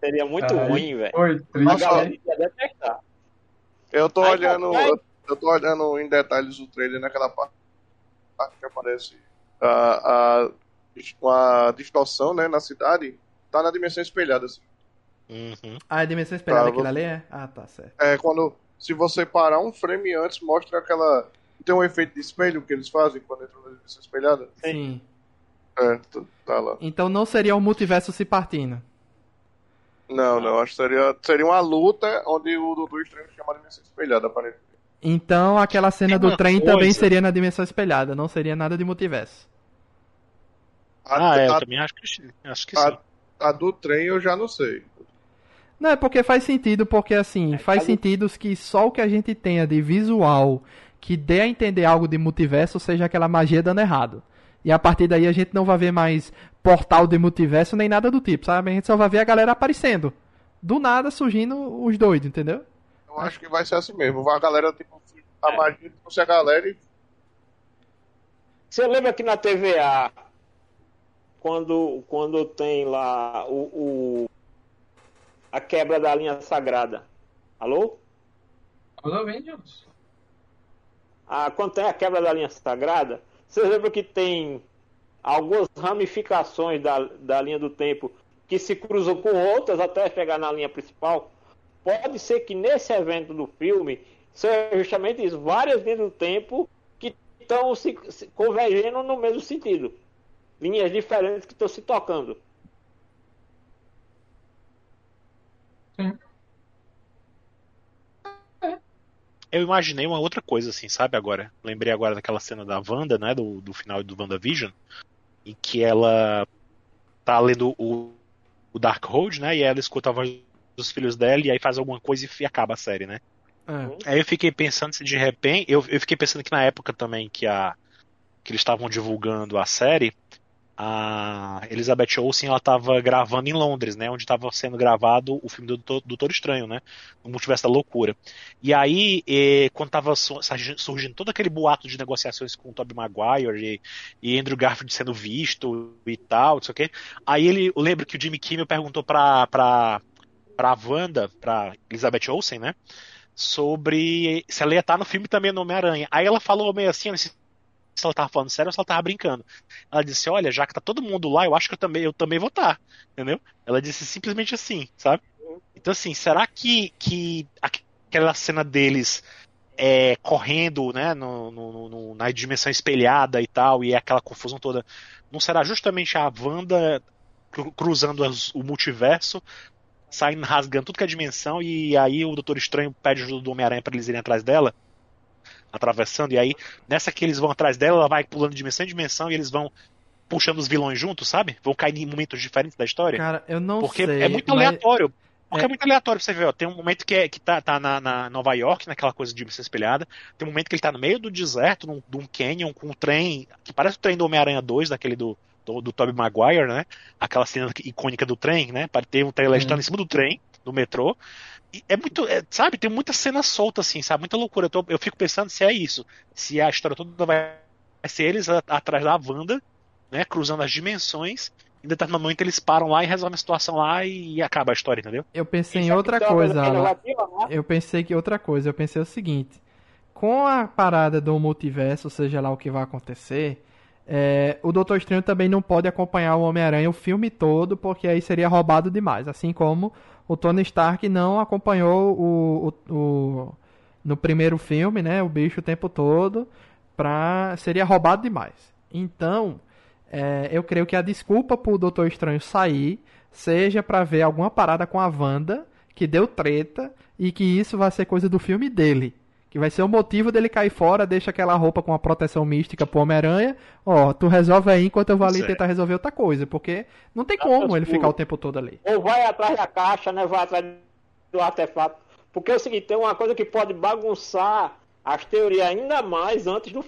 Seria muito Aí ruim, velho. Foi triste. Eu tô Aí, olhando. Eu, eu tô olhando em detalhes o trailer naquela parte que aparece a, a, a distorção né, na cidade. Tá na dimensão espelhada. Assim. Uhum. Ah, a dimensão espelhada Tá, aquilo vou- ali é? Ah, tá certo. É quando. Se você parar um frame antes, mostra aquela. Tem um efeito de espelho que eles fazem quando entram na dimensão espelhada? Sim. É, tá- lá. Então não seria o multiverso se partindo. Não, não, acho que seria, seria uma luta onde o Doutor Estranho chama a dimensão espelhada, aparentemente. Então aquela cena do trem coisa- também seria na dimensão espelhada, não seria nada de multiverso. Ah, é, eu a, também acho que, acho que a- sim. a do trem eu já não sei. Não, é porque faz sentido, porque assim, faz caso- sentido que só o que a gente tenha de visual que dê a entender algo de multiverso seja aquela magia dando errado. E a partir daí a gente não vai ver mais portal de multiverso nem nada do tipo, sabe? A gente só vai ver a galera aparecendo. Do nada surgindo os doidos, entendeu? Eu acho que vai ser assim mesmo. A galera, tipo, a magia trouxe a galera e. Você lembra que na TVA, quando, quando tem lá o, o- a quebra da linha sagrada? Alô? Os Avengers. Ah, quando tem a quebra da linha sagrada, você lembra que tem algumas ramificações da, da linha do tempo que se cruzam com outras até chegar na linha principal? Pode ser que nesse evento do filme seja justamente isso, várias linhas do tempo que estão se, se convergendo no mesmo sentido. Linhas diferentes que estão se tocando. Eu imaginei uma outra coisa, assim, sabe, agora. Lembrei agora daquela cena da Wanda, né, do, do final do WandaVision, em que ela tá lendo o, o Darkhold, né, e ela escuta a voz dos filhos dela e aí faz alguma coisa e acaba a série, né. É. Aí eu fiquei pensando se de repente. Eu, eu fiquei pensando que na época também que, a, que eles estavam divulgando a série, a Elizabeth Olsen ela estava gravando em Londres, né? Onde estava sendo gravado o filme do Doutor, Estranho, né? No Multiverso da Loucura. E aí, eh, quando estava surgindo todo aquele boato de negociações com o Tobey Maguire e, e Andrew Garfield sendo visto e tal, não sei o quê. Aí ele, eu lembro que o Jimmy Kimmel perguntou pra, pra, pra Wanda, pra Elizabeth Olsen, né? sobre se ela ia estar no filme também no Homem-Aranha. Aí ela falou meio assim, se ela tava falando sério ou se ela tava brincando. Ela disse, olha, já que tá todo mundo lá, eu acho que eu também, eu também vou estar, entendeu? Ela disse simplesmente assim, sabe? Então assim, será que, que aquela cena deles é, correndo, né, no, no, no, na dimensão espelhada e tal, e aquela confusão toda. Não será justamente a Wanda cruzando as, o multiverso, saindo rasgando tudo que é dimensão, e aí o Doutor Estranho pede ajuda do Homem-Aranha para eles irem atrás dela? Atravessando, e aí, nessa que eles vão atrás dela, ela vai pulando de dimensão em dimensão e eles vão puxando os vilões juntos, sabe? Vão cair em momentos diferentes da história. Cara, eu não Porque sei. é muito mas- aleatório. Porque é. É. muito aleatório pra você ver, ó. Tem um momento que, é, que tá, tá na, na Nova York, naquela coisa de dimensão espelhada. Tem um momento que ele tá no meio do deserto, num, de um canyon, com um trem, que parece o trem do Homem-Aranha 2, daquele do, do, do Tobey Maguire, né? Aquela cena icônica do trem, né? Para ter um trailer Uhum. em cima do trem, do metrô. E é muito, é, sabe, tem muita cena solta, assim, sabe? Muita loucura. Eu, tô- eu fico pensando se é isso. Se a história toda vai, ser eles a- atrás da Wanda, né? Cruzando as dimensões. Em determinado momento eles param lá e resolvem a situação lá e, e acaba a história, entendeu? Eu pensei em outra coisa, Alan. piorar. Eu pensei que outra coisa, eu pensei o seguinte: com a parada do multiverso, seja lá o que vai acontecer, é, o Doutor Estranho também não pode acompanhar o Homem-Aranha o filme todo, porque aí seria roubado demais. Assim como o Tony Stark não acompanhou o, o- o- no primeiro filme, né, o bicho o tempo todo, pra, seria roubado demais. Então, é, eu creio que a desculpa pro Doutor Estranho sair seja pra ver alguma parada com a Wanda que deu treta e que isso vai ser coisa do filme dele. Que vai ser o motivo dele cair fora, deixa aquela roupa com a proteção mística pro Homem-Aranha. Ó, tu resolve aí enquanto eu vou ali tentar resolver outra coisa. Porque não tem Tá como ele ficar o tempo todo ali. Ou vai atrás da caixa, né? Vai atrás do artefato. Porque é o seguinte, tem uma coisa que pode bagunçar as teorias ainda mais antes do.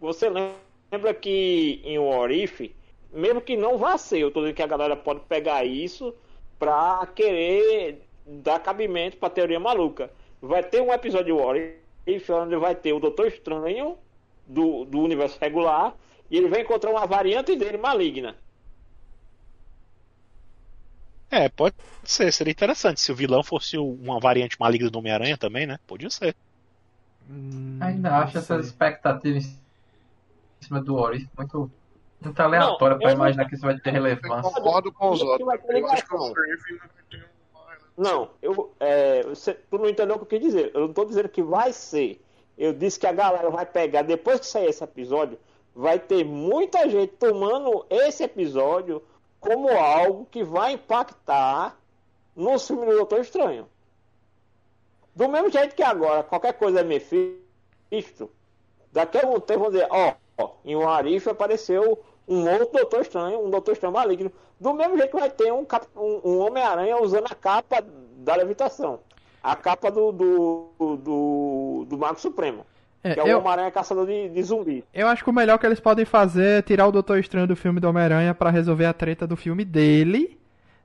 Você lembra que em If, mesmo que não vá ser, eu tô dizendo que a galera pode pegar isso pra querer dar cabimento pra teoria maluca. Vai ter um episódio de What If onde vai ter o Doutor Estranho do, do universo regular e ele vai encontrar uma variante dele maligna. É, pode ser, seria interessante se o vilão fosse uma variante maligna do Homem-Aranha também, né? Podia ser. Hum, Ainda acho essas expectativas em cima do Ori muito, muito aleatória Não, pra eu não- imaginar que isso vai ter Eu relevância. concordo com os outros. Eu acho que o. Griffin não tem. Não, eu, é, você, tu não entendeu o que eu quis dizer. Eu não tô dizendo que vai ser. Eu disse que a galera vai pegar, depois que sair esse episódio, vai ter muita gente tomando esse episódio como algo que vai impactar no filme do Doutor Estranho. Do mesmo jeito que agora, qualquer coisa é Mephisto, daqui a algum tempo vão dizer, ó, ó, em um Arif apareceu um outro Doutor Estranho, um Doutor Estranho maligno. Do mesmo jeito que vai ter um, um- um Homem-Aranha usando a capa da levitação. A capa do, do, do, do Mago Supremo. É, Que é o Homem-Aranha caçador de, de zumbi. eu acho que o melhor que eles podem fazer é tirar o Doutor Estranho do filme do Homem-Aranha pra resolver a treta do filme dele.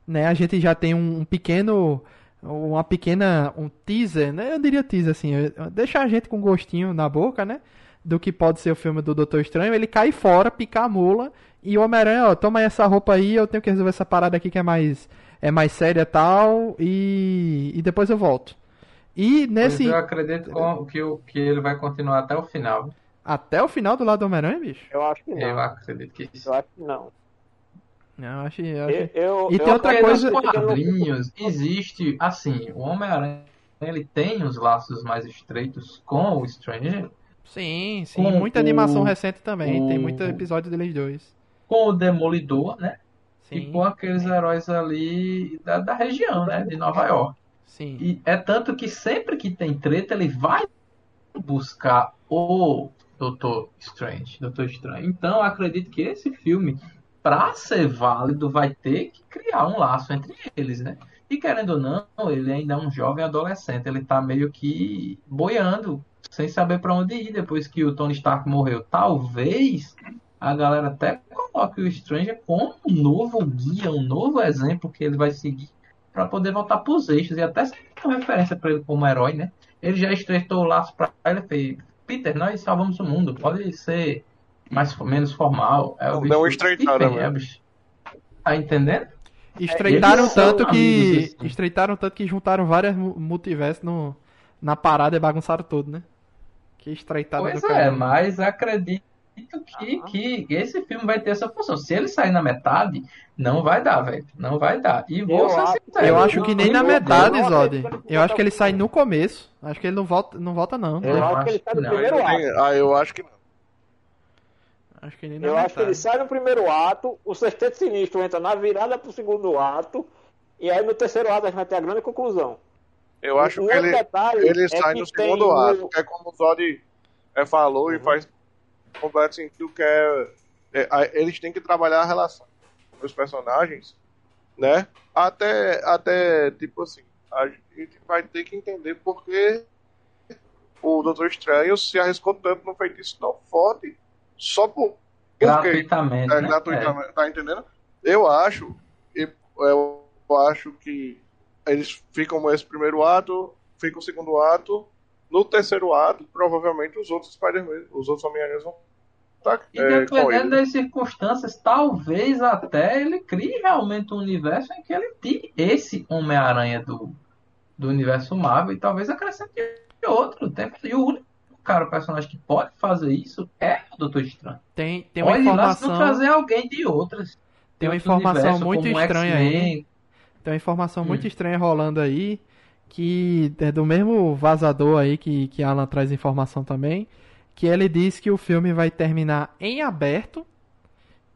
Né? A gente já tem um, um pequeno. Uma pequena. Um teaser, né? Eu diria teaser, assim. Deixar a gente com gostinho na boca, né? Do que pode ser o filme do Doutor Estranho. Ele cai fora, pica a mula. E o Homem-Aranha, ó, toma essa roupa aí, eu tenho que resolver essa parada aqui que é mais. É mais séria e tal. E. E depois eu volto. E Pois nesse. eu acredito com- que, o- que ele vai continuar até o final. Até o final do lado do Homem-Aranha, bicho? Eu acho que Eu não. acredito que sim. Eu acho que não. Não, eu acho. Eu Eu, acho... eu, E tem eu outra coisa- nos quadrinhos existe, assim, o Homem-Aranha, ele tem os laços mais estreitos com o Stranger, Sim, sim. Com Muita animação o- recente também. Tem o- muito episódio deles dois. Com o Demolidor, né? E Sim, com aqueles heróis ali da, da região, né? De Nova York. sim. E é tanto que sempre que tem treta, ele vai buscar o Doutor Strange, Doutor Estranho. Então, eu acredito que esse filme, pra ser válido, vai ter que criar um laço entre eles, né? E querendo ou não, ele ainda é um jovem adolescente, ele tá meio que boiando, sem saber pra onde ir depois que o Tony Stark morreu. Talvez a galera até coloque o Stranger como um novo guia, um novo exemplo que ele vai seguir pra poder voltar pros eixos e até ser uma referência pra ele como herói, né? Ele já estreitou o laço pra ele e fez: Peter, nós salvamos o mundo, pode ser mais menos formal. É o Não, bicho, estreitada enfim, é bicho. Tá entendendo? Estreitaram são tanto que. assim. Estreitaram tanto que juntaram várias mu- multiversos no, na parada e bagunçaram tudo, né? Que estreitada Pois do é, mas acredito que, que esse filme vai ter essa função. Se ele sair na metade, não vai dar, velho. Não vai dar. E vou Eu ser acho- sincero, Eu acho que nem na metade, Deus. Zod. Eu acho que ele sai no começo. Acho que ele não volta, não volta não. Eu, Eu acho acho que ele sai no não. primeiro ato. Ah, eu acho que não. Acho que nem na Eu acho que ele metade. sai no primeiro ato, o sexteto sinistro entra na virada pro segundo ato, e aí no terceiro ato a gente vai ter a grande conclusão. Eu acho Um que ele, ele é sai que no segundo o- ato, que é como o Zod é, falou e faz completo sentido que é, é, a- eles têm que trabalhar a relação dos personagens, né? Até, até tipo assim, a gente vai ter que entender por que o Doutor Estranho se arriscou tanto num feitiço tão forte só por porque Gratuitamente. é, né? gratuitamente, tá entendendo? Eu acho, e- eu acho que eles ficam esse primeiro ato, fica o segundo ato, no terceiro ato, provavelmente os outros Spider-Man, os outros Homem-Aranhas vão estar E é, dependendo das circunstâncias, talvez até ele crie realmente um universo em que ele tire esse Homem-Aranha do, do universo Marvel e talvez acrescente outro. Tem- E o único cara, o personagem que pode fazer isso é o Doutor Estranho. Tem, tem uma Olha lá se não informação, trazer alguém de outras. tem uma informação universo, muito estranha aí. Tem uma informação muito Hum. estranha rolando aí, que é do mesmo vazador aí que, que Alan traz informação também, que ele diz que o filme vai terminar em aberto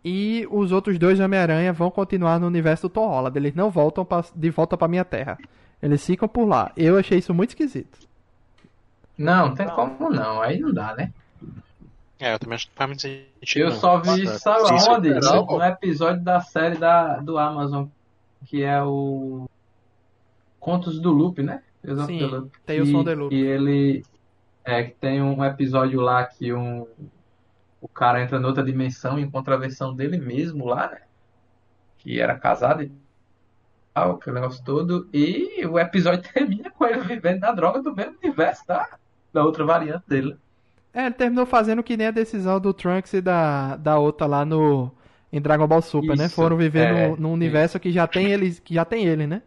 e os outros dois Homem-Aranha vão continuar no universo do Tom Holland. Eles não voltam pra- de volta pra minha terra. Eles ficam por lá. Eu achei isso muito esquisito. Não, tem como não. Aí não dá, né? É, eu também acho que faz muito sentido. Eu não. só vi, É, sabe onde? não, pô. Um episódio da série da, do Amazon, que é o Contos do Loop, né? Tales of Sim, the Loop. Tales e, the Loop. E ele é que tem um episódio lá que um o cara entra noutra dimensão e encontra a versão dele mesmo lá, né? Que era casado e tal, aquele negócio todo. E o episódio (laughs) termina com ele vivendo na droga do mesmo universo da, da outra variante dele. É, ele terminou fazendo que nem a decisão do Trunks e da, da outra lá no em Dragon Ball Super, né? Isso, Foram viver é, no, num universo que já tem eles, que já tem ele, né?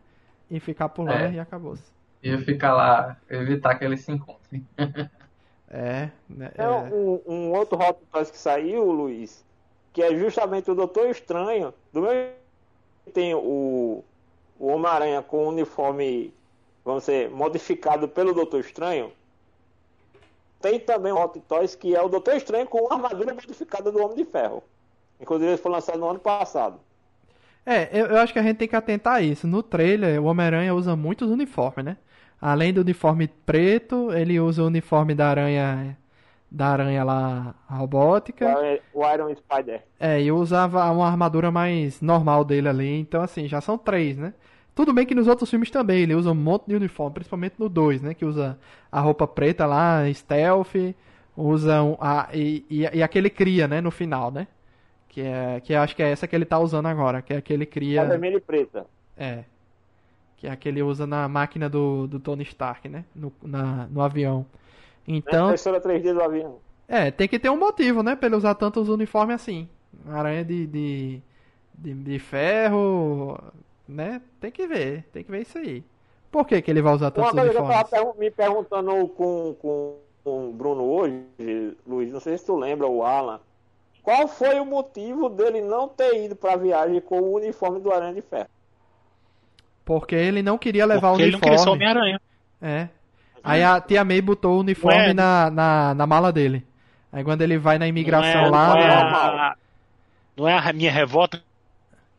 E ficar por lá É. e acabou-se. E ficar lá, evitar que eles se encontrem. (laughs) É, né, É é. um, um outro Hot Toys que saiu, Luiz, que é justamente o Doutor Estranho. Do mesmo que tem o, o Homem-Aranha com o uniforme, vamos dizer, modificado pelo Doutor Estranho. Tem também um Hot Toys que é o Doutor Estranho com a armadura modificada do Homem de Ferro. Inclusive ele foi lançado no ano passado. É, eu, eu acho que a gente tem que atentar a isso. No trailer, o Homem-Aranha usa muitos uniformes, né? Além do uniforme preto, ele usa o uniforme da aranha da aranha lá robótica. O Iron Spider. É, e usava uma armadura mais normal dele ali. Então, assim, já são três, né? Tudo bem que nos outros filmes também ele usa um monte de uniforme, principalmente no 2, né? Que usa a roupa preta lá, stealth, usa um, a, e, e, e aquele cria, né? No final, né? Que, é, que acho que é essa que ele tá usando agora, que é aquele A cria. vermelha e preta. É. Que é aquele usa na máquina do, do Tony Stark, né? No, na, no avião. Então, Impressora 3D do avião. é, tem que ter um motivo, né? Pra ele usar tantos uniformes assim. Aranha de, de, de, de ferro, né? Tem que ver, tem que ver isso aí. Por que, que ele vai usar Uma tantos coisa que eu tava uniformes? me perguntando com, com, com o Bruno hoje, Luiz, não sei se tu lembra, o Alan, qual foi o motivo dele não ter ido pra viagem com o uniforme do Aranha de Ferro? Porque ele não queria levar Porque o ele não queria ser uniforme. Homem-Aranha. É. Aí a tia May botou o uniforme Ué. na, na, na mala dele. Aí quando ele vai na imigração não é, lá, não, é né? a, não é a minha revolta no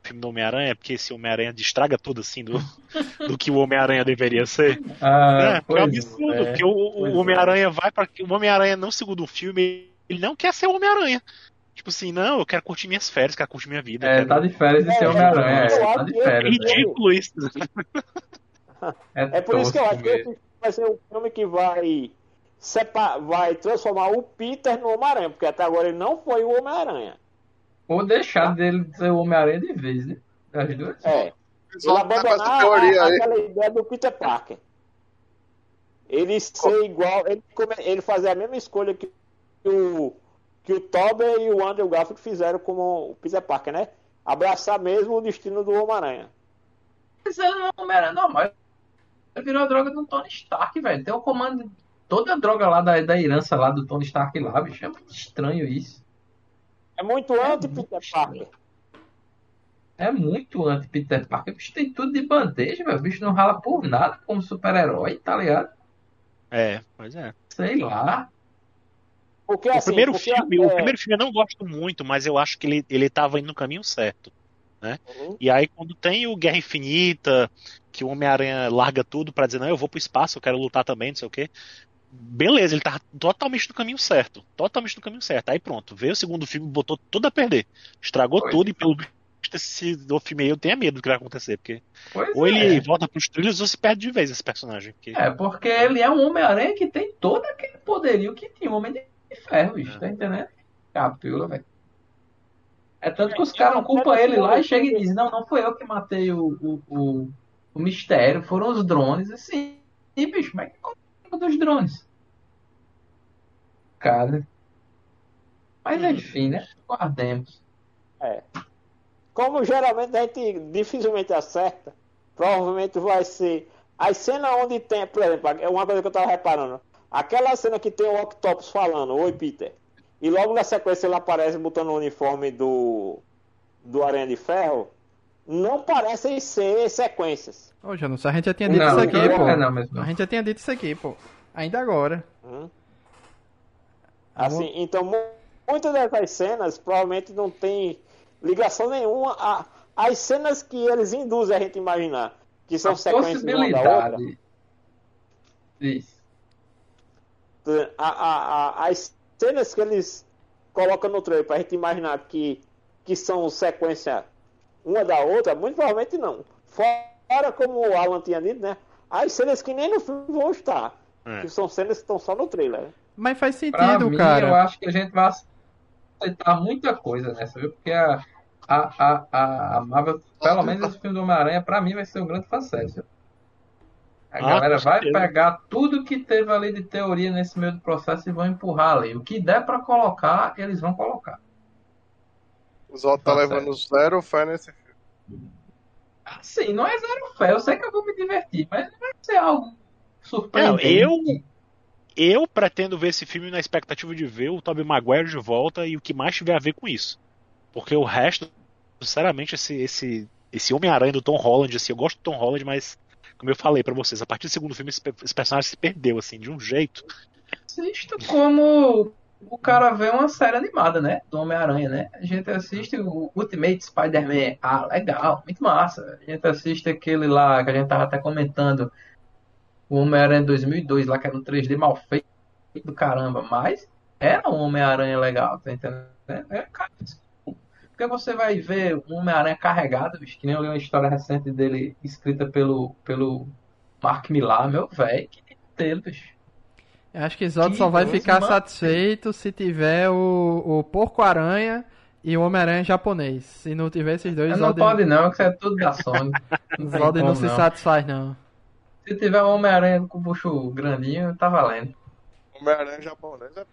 filme do Homem-Aranha, porque esse Homem-Aranha destraga tudo assim do, (laughs) do que o Homem-Aranha deveria ser. Ah, é, é um absurdo, é. porque o, o é. Homem-Aranha vai para O Homem-Aranha, no segundo filme, ele não quer ser o Homem-Aranha. Tipo assim, não, eu quero curtir minhas férias, quero curtir minha vida. É, quero- tá de férias de ser É, Homem-Aranha. eu É, acho tá de férias. né? Ridículo isso. (laughs) É por isso que eu acho que esse vai ser um filme que vai, sepa- vai transformar o Peter no Homem-Aranha, porque até agora ele não foi o Homem-Aranha. Ou deixar dele ser o Homem-Aranha de vez, né? Das duas. É. Ele abandonar teoria a- aí. aquela ideia do Peter Parker. Ele ser igual, ele, ele fazer a mesma escolha que o, que o Tobey e o Andrew Garfield fizeram como o Peter Parker, né? Abraçar mesmo o destino do Homem-Aranha. Mas é um Homem-Aranha normal. Ele virou a droga do Tony Stark, velho. Tem o comando. Toda a droga lá da, da herança lá do Tony Stark lá, bicho. É muito estranho isso. É muito É anti-Peter Parker. É muito anti-Peter Parker. O bicho tem tudo de bandeja, velho. O bicho não rala por nada como super-herói, tá ligado? É, pois é. Sei lá. Porque, O assim, primeiro porque, filme, é, o primeiro filme eu não gosto muito, mas eu acho que ele, ele tava indo no caminho certo. Uhum. E aí, quando tem o Guerra Infinita, que o Homem-Aranha larga tudo pra dizer, não, eu vou pro espaço, eu quero lutar também, não sei o quê. Beleza, ele tá totalmente no caminho certo. Totalmente no caminho certo. Aí pronto, veio o segundo filme, botou tudo a perder. Estragou Foi. tudo e pelo visto esse do filme aí eu tenho medo do que vai acontecer. Porque Pois ou é. ele volta pros trilhos ou se perde de vez esse personagem. Porque... É, porque ele é um Homem-Aranha que tem todo aquele poderio que tinha o Homem de Ferro, bicho, tá entendendo? Capula, velho. É tanto que os caras culpam ele lá e chegam e dizem, não, não foi eu que matei o, o, o, o mistério, foram os drones, assim. E, bicho, mas que dos drones? Cara. Mas enfim, né? Guardemos. Como geralmente a gente dificilmente acerta, provavelmente vai ser as cenas onde tem, por exemplo, é uma coisa que eu tava reparando. Aquela cena que tem o Octopus falando, oi Peter. E logo na sequência ele aparece botando o uniforme do do Aranha de Ferro. Não parecem ser sequências. Ô, Janus, a gente já tinha dito Não, isso aqui, não pô. é não mesmo. A gente já tinha dito isso aqui, pô. Ainda agora. Hum? Assim, então mu- muitas dessas cenas provavelmente não tem ligação nenhuma a as cenas que eles induzem a gente a imaginar, que são A sequências de uma da outra. Isso. A, a, a- as cenas que eles colocam no trailer pra gente imaginar que, que são sequência uma da outra, muito provavelmente não. Fora, como o Alan tinha dito, né? As cenas que nem no filme vão estar. É. Que são cenas que estão só no trailer. Mas faz Pra sentido, mim, eu cara. acho que a gente vai aceitar muita coisa nessa, viu? Porque a, a, a, a, a Marvel, pelo menos esse filme do Homem-Aranha, pra mim vai ser um grande fanservice. A Ah, galera vai certeza. pegar tudo que teve ali de teoria nesse meio do processo e vão empurrar ali. O que der pra colocar, eles vão colocar. O Zod tá Tá levando zero fé nesse filme. Assim, não é zero fé. Eu sei que eu vou me divertir, mas não vai ser algo Não, surpreendente. eu, eu pretendo ver esse filme na expectativa de ver o Tobey Maguire de volta e o que mais tiver a ver com isso. Porque o resto, sinceramente, esse, esse, esse Homem-Aranha do Tom Holland, assim, eu gosto do Tom Holland, mas, como eu falei pra vocês, a partir do segundo filme esse, pe- esse personagem se perdeu, assim, de um jeito. assisto como o cara vê uma série animada, né? Do Homem-Aranha, né? A gente assiste o Ultimate Spider-Man. Ah, legal, muito massa. A gente assiste aquele lá que a gente tava até comentando. O Homem-Aranha 2002, lá que era um 3D mal feito do caramba. Mas era um Homem-Aranha legal, tá entendendo? É, cara, porque você vai ver um Homem-Aranha carregado, bicho, que nem eu li uma história recente dele escrita pelo, pelo Mark Millar, meu velho, que dele, bicho. Eu acho que Zod Que só vai ficar massa. satisfeito se tiver o, o Porco-Aranha e o Homem-Aranha japonês. Se não tiver esses dois, Não Zod pode não, que isso é tudo da Sony. Zod (laughs) não se não. satisfaz, não. Se tiver um Homem-Aranha com o bucho grandinho, tá valendo. Homem-Aranha japonês é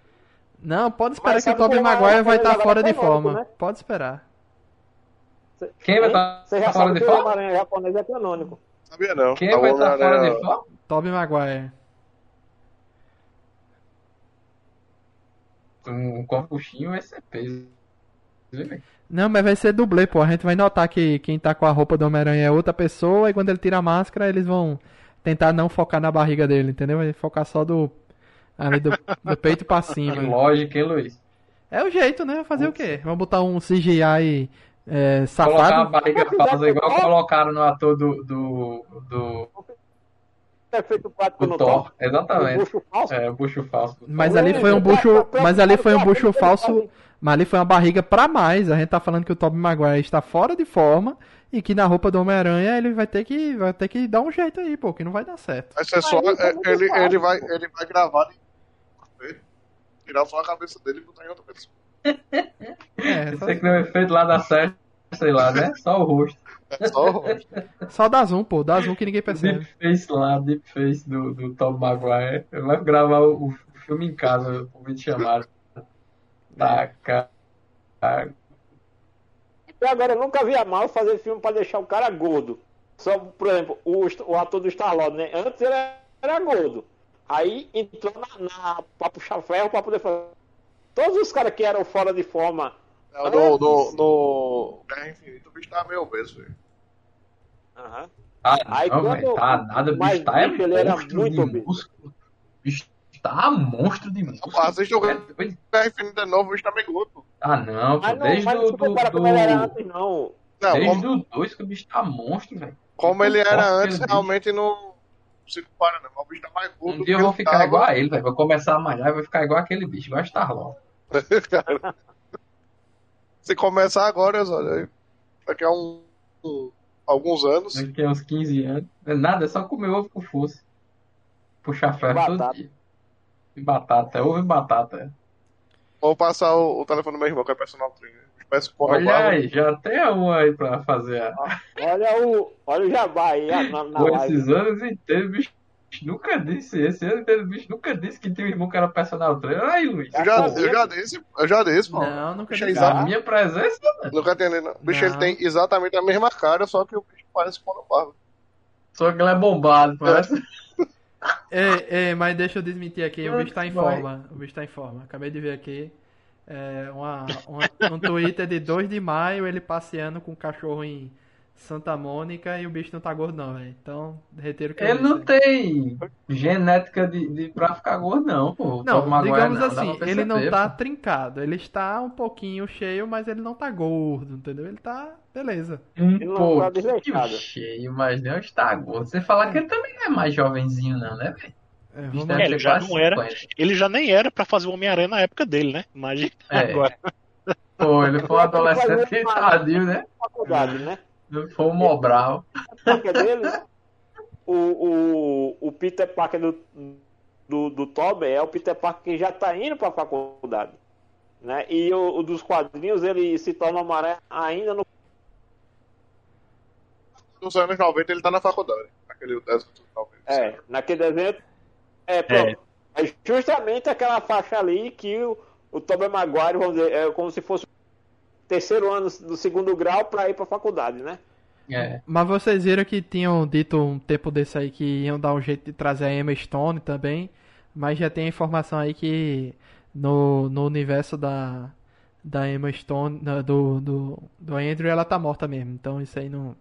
Não, pode esperar Mas que o Tobey o Maguire vai estar Homem-Aranha fora de é forma. né? Pode esperar. Quem vai estar Você já fora sabe de que o forma? Homem-Aranha japonês é canônico. Sabia não. Quem A vai estar fora de forma? Tobey Maguire. Um corpuchinho vai ser peso. Não, mas vai ser dublê, pô. A gente vai notar que quem tá com a roupa do Homem-Aranha é outra pessoa e quando ele tira a máscara, eles vão tentar não focar na barriga dele, entendeu? Vai focar só do ali do, do peito pra cima. Lógico, hein, Luiz? É o jeito, né? Fazer o quê? Vamos botar um CGI é, Colocar a safado? barriga falsa igual colocaram no ator do, do, do, É feito no Thor. Thor. O Exatamente. bucho falso. É, o bucho falso. Mas ali foi um bucho, mas ali foi um bucho falso, mas ali foi uma barriga pra mais. A gente tá falando que o Tobey Maguire está fora de forma e que na roupa do Homem-Aranha ele vai ter que vai ter que dar um jeito aí, pô, que não vai dar certo. Só. Mas é é, muito ele, fácil. ele, vai, ele vai gravar tirar só a cabeça dele e botar em outra pessoa. É, só, Você que deu efeito lá da série, sei lá, né? Só o rosto. É só o rosto. só dá zoom, pô, dá zoom que ninguém percebe. Deepface lá, deepface do, do Tom Maguire. Vai gravar o, o filme em casa, o vídeo chamado. Tá, cara. Até agora eu nunca vi a Marvel fazer filme pra deixar o cara gordo. Só, por exemplo, o, o ator do Star-Lord, né? Antes ele era gordo. Aí entrou na, na, pra puxar ferro pra poder fazer. Todos os caras que eram fora de forma É, no, no, no Guerra Infinita o bicho tá meio obeso, velho. Aham. Ah, Aí não, quando- velho, tá nada, o bicho tá é ele era monstro muito de obeso. bicho tá monstro de músculo. Assista o É doido. Guerra Infinita de novo, o bicho tá meio gordo. Ah, não, pô, não, desde mas o não do, do, como ele era antes, não. Não, desde como, o 2 que o bicho tá monstro, velho. como ele era antes, realmente não se compara, não. O bicho tá mais gordo Um dia eu vou ficar tava. igual a ele, velho. Vou começar a malhar e vou ficar igual aquele bicho, igual a Starlord. (laughs) Cara, Se começar agora, olha, daqui a um, um- alguns anos, Daqui a uns 15 anos. Nada, é só comer ovo com força. Puxar ferro todo Batata. dia. E batata, ovo e batata. Vou passar o, o telefone do meu irmão, que é personal trainer. Peço Olha barro. aí, já tem um aí pra fazer. a- Olha o, olha o jabá aí na, na Com live. esses anos inteiros, bicho nunca disse. Esse ano inteiro, bicho nunca disse que tinha um irmão que era personal trainer. Aí, Luiz. Eu já, eu já disse, eu já disse, pô. Não, nunca Bicho é disse. exato. A minha presença, né? Nunca entendi, não. O bicho Não. ele tem exatamente a mesma cara, só que o bicho parece com o barba. só que ele é bombado, parece. Ei, ei, mas deixa eu desmentir aqui, o bicho tá em forma. O bicho tá em forma. Acabei de ver aqui. É, uma, uma- um Twitter de 2 de maio, ele passeando com o cachorro em Santa Mônica e o bicho não tá gordo não, velho. Então, retiro o que eu Ele não tem genética de, de pra ficar gordo, não, pô. Não, Maguire digamos não, dá assim, ele não tá pô. trincado. Ele está um pouquinho cheio, mas ele não tá gordo, entendeu? Ele tá beleza. Um pouquinho cheio, mas não está gordo. Você falar que ele também não é mais jovenzinho, não, né, velho? É, ele ter já não era. 50. Ele já nem era pra fazer o Homem-Aranha na época dele, né? Imagina (laughs) É. agora. Pô, ele foi um adolescente tardio, né? faculdade, né? Foi um Mobral. Parker dele, o, o, o Peter Parker do, do, do Tobey é o Peter Parker que já tá indo pra faculdade. Né? E o, o dos quadrinhos, ele se torna Homem-Aranha ainda no. Nos anos 90 ele tá na faculdade. Naquele décimo, talvez. É, naquele desenho. É, pronto. É. justamente aquela faixa ali que o, o Tobey Maguire, vamos dizer, é como se fosse o terceiro ano do segundo grau pra ir pra faculdade, né? É. Mas vocês viram que tinham dito um tempo desse aí que iam dar um jeito de trazer a Emma Stone também, mas já tem a informação aí que no, no universo da, da Emma Stone, do, do, do Andrew, ela tá morta mesmo, então isso aí não...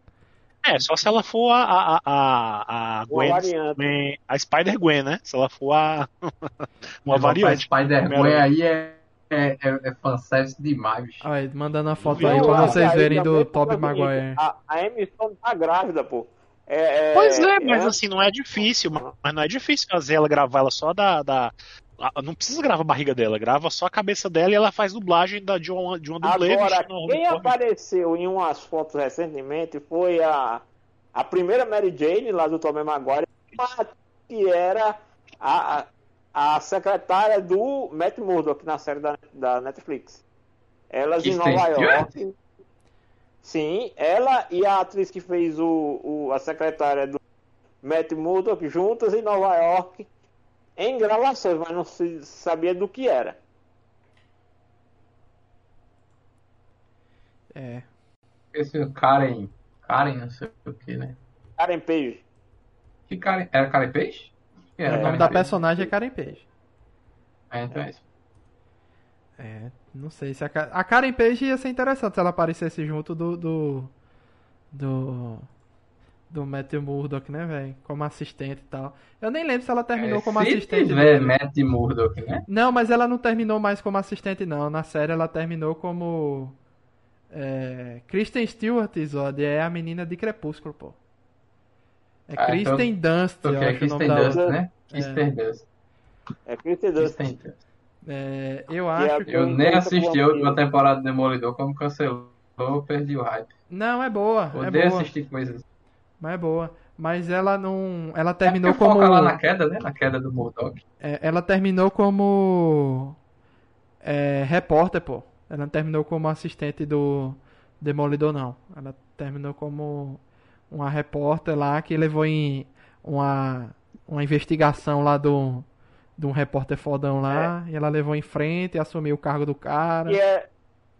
É, só se ela for a, a, a, a Gwen, a Spider-Gwen, né? Se ela for a. (laughs) uma Rapaz, variante. Spider-Man Homem-Aranha. aí é, é, é, é fanservice demais, bicho. Olha, mandando a foto aí pra vocês aí verem do Tobey causa Maguire. A, a Emma Stone tá grávida, pô. É, é, Pois é, mas assim, não é difícil. ma- Mas não é difícil fazer ela gravar ela só da. da a- não precisa gravar a barriga dela, grava só a cabeça dela e ela faz dublagem da, de, uma, de uma dublê. Agora, quem apareceu em umas fotos recentemente foi a, a primeira Mary Jane, lá do Tobey Maguire, que era a, a, a secretária do Matt Murdock na série da, da Netflix. Elas em Kristen Nova? York. Sim, ela e a atriz que fez o, o, a secretária do Matt Murdock juntas em Nova York em gravações, mas não se sabia do que era. É. Esse Karen. Karen, não sei o que, né? Karen Page. Que Karen. Era Karen Page? Que É, Era O nome Karen da Page? personagem é Karen Page. É, então é isso. É, não sei se a, a Karen Page ia ser interessante se ela aparecesse junto do. do. do, do Matthew Murdock, né, velho? Como assistente e tal. Eu nem lembro se ela terminou É, como se assistente. tiver dele. Matt Murdock, né? Não, mas ela não terminou mais como assistente, não. Na série ela terminou como. É, Kristen Stewart, Zod, é a menina de Crepúsculo, pô. É Ah, então- Kristen Dunst, eu Porque é acho o nome Kristen outra. né? Kristen Dust. É Kristen Dunst. Kristen Dust. É, eu acho que. Eu nem Então, assisti a última temporada do Demolidor, como cancelou, eu perdi o hype. Não, é boa. É Odeio boa. assistir coisas. Mas é boa. Mas ela não. Ela É terminou porque como. foca lá na queda, né? Na queda do Murdock. É, ela terminou como é, repórter, pô. Ela não terminou como assistente do Demolidor, não. Ela terminou como uma repórter lá que levou em uma, uma investigação lá do de um repórter fodão lá. E ela levou em frente e assumiu o cargo do cara. Que é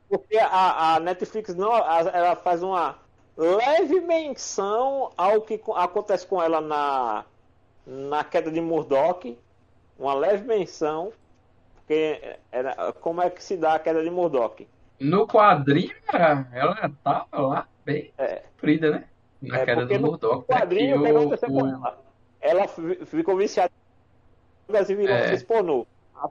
porque a, a Netflix não, ela faz uma leve menção ao que co- acontece com ela na na queda de Murdoch, uma leve menção, porque era, como é que se dá a queda de Murdoch. No quadrinho, ela tava lá bem É. sofrida, né? Na É, queda do no Murdoch. né? quadrinho, Que o que o- aconteceu com o- ela? Ela fi- ficou viciada e virou É.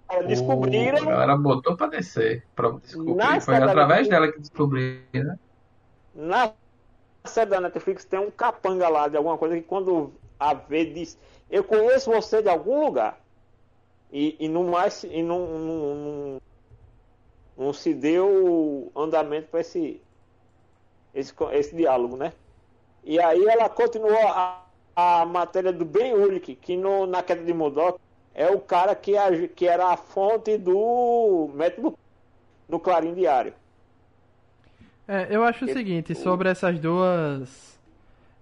Aí Descobriram, Ela botou pra descer. Pra descobrir. Foi através da- dela que descobriram, né? na série da Netflix tem um capanga lá de alguma coisa que quando a vê diz, eu conheço você de algum lugar. E, e não mais e não, não, não, não se deu andamento para esse, esse esse diálogo, né? E aí ela continuou a, a matéria do Ben Urich, que no, na queda de Murdoch é o cara que, agi- que era a fonte do método no Clarim Diário. É, eu acho o seguinte, sobre essas duas.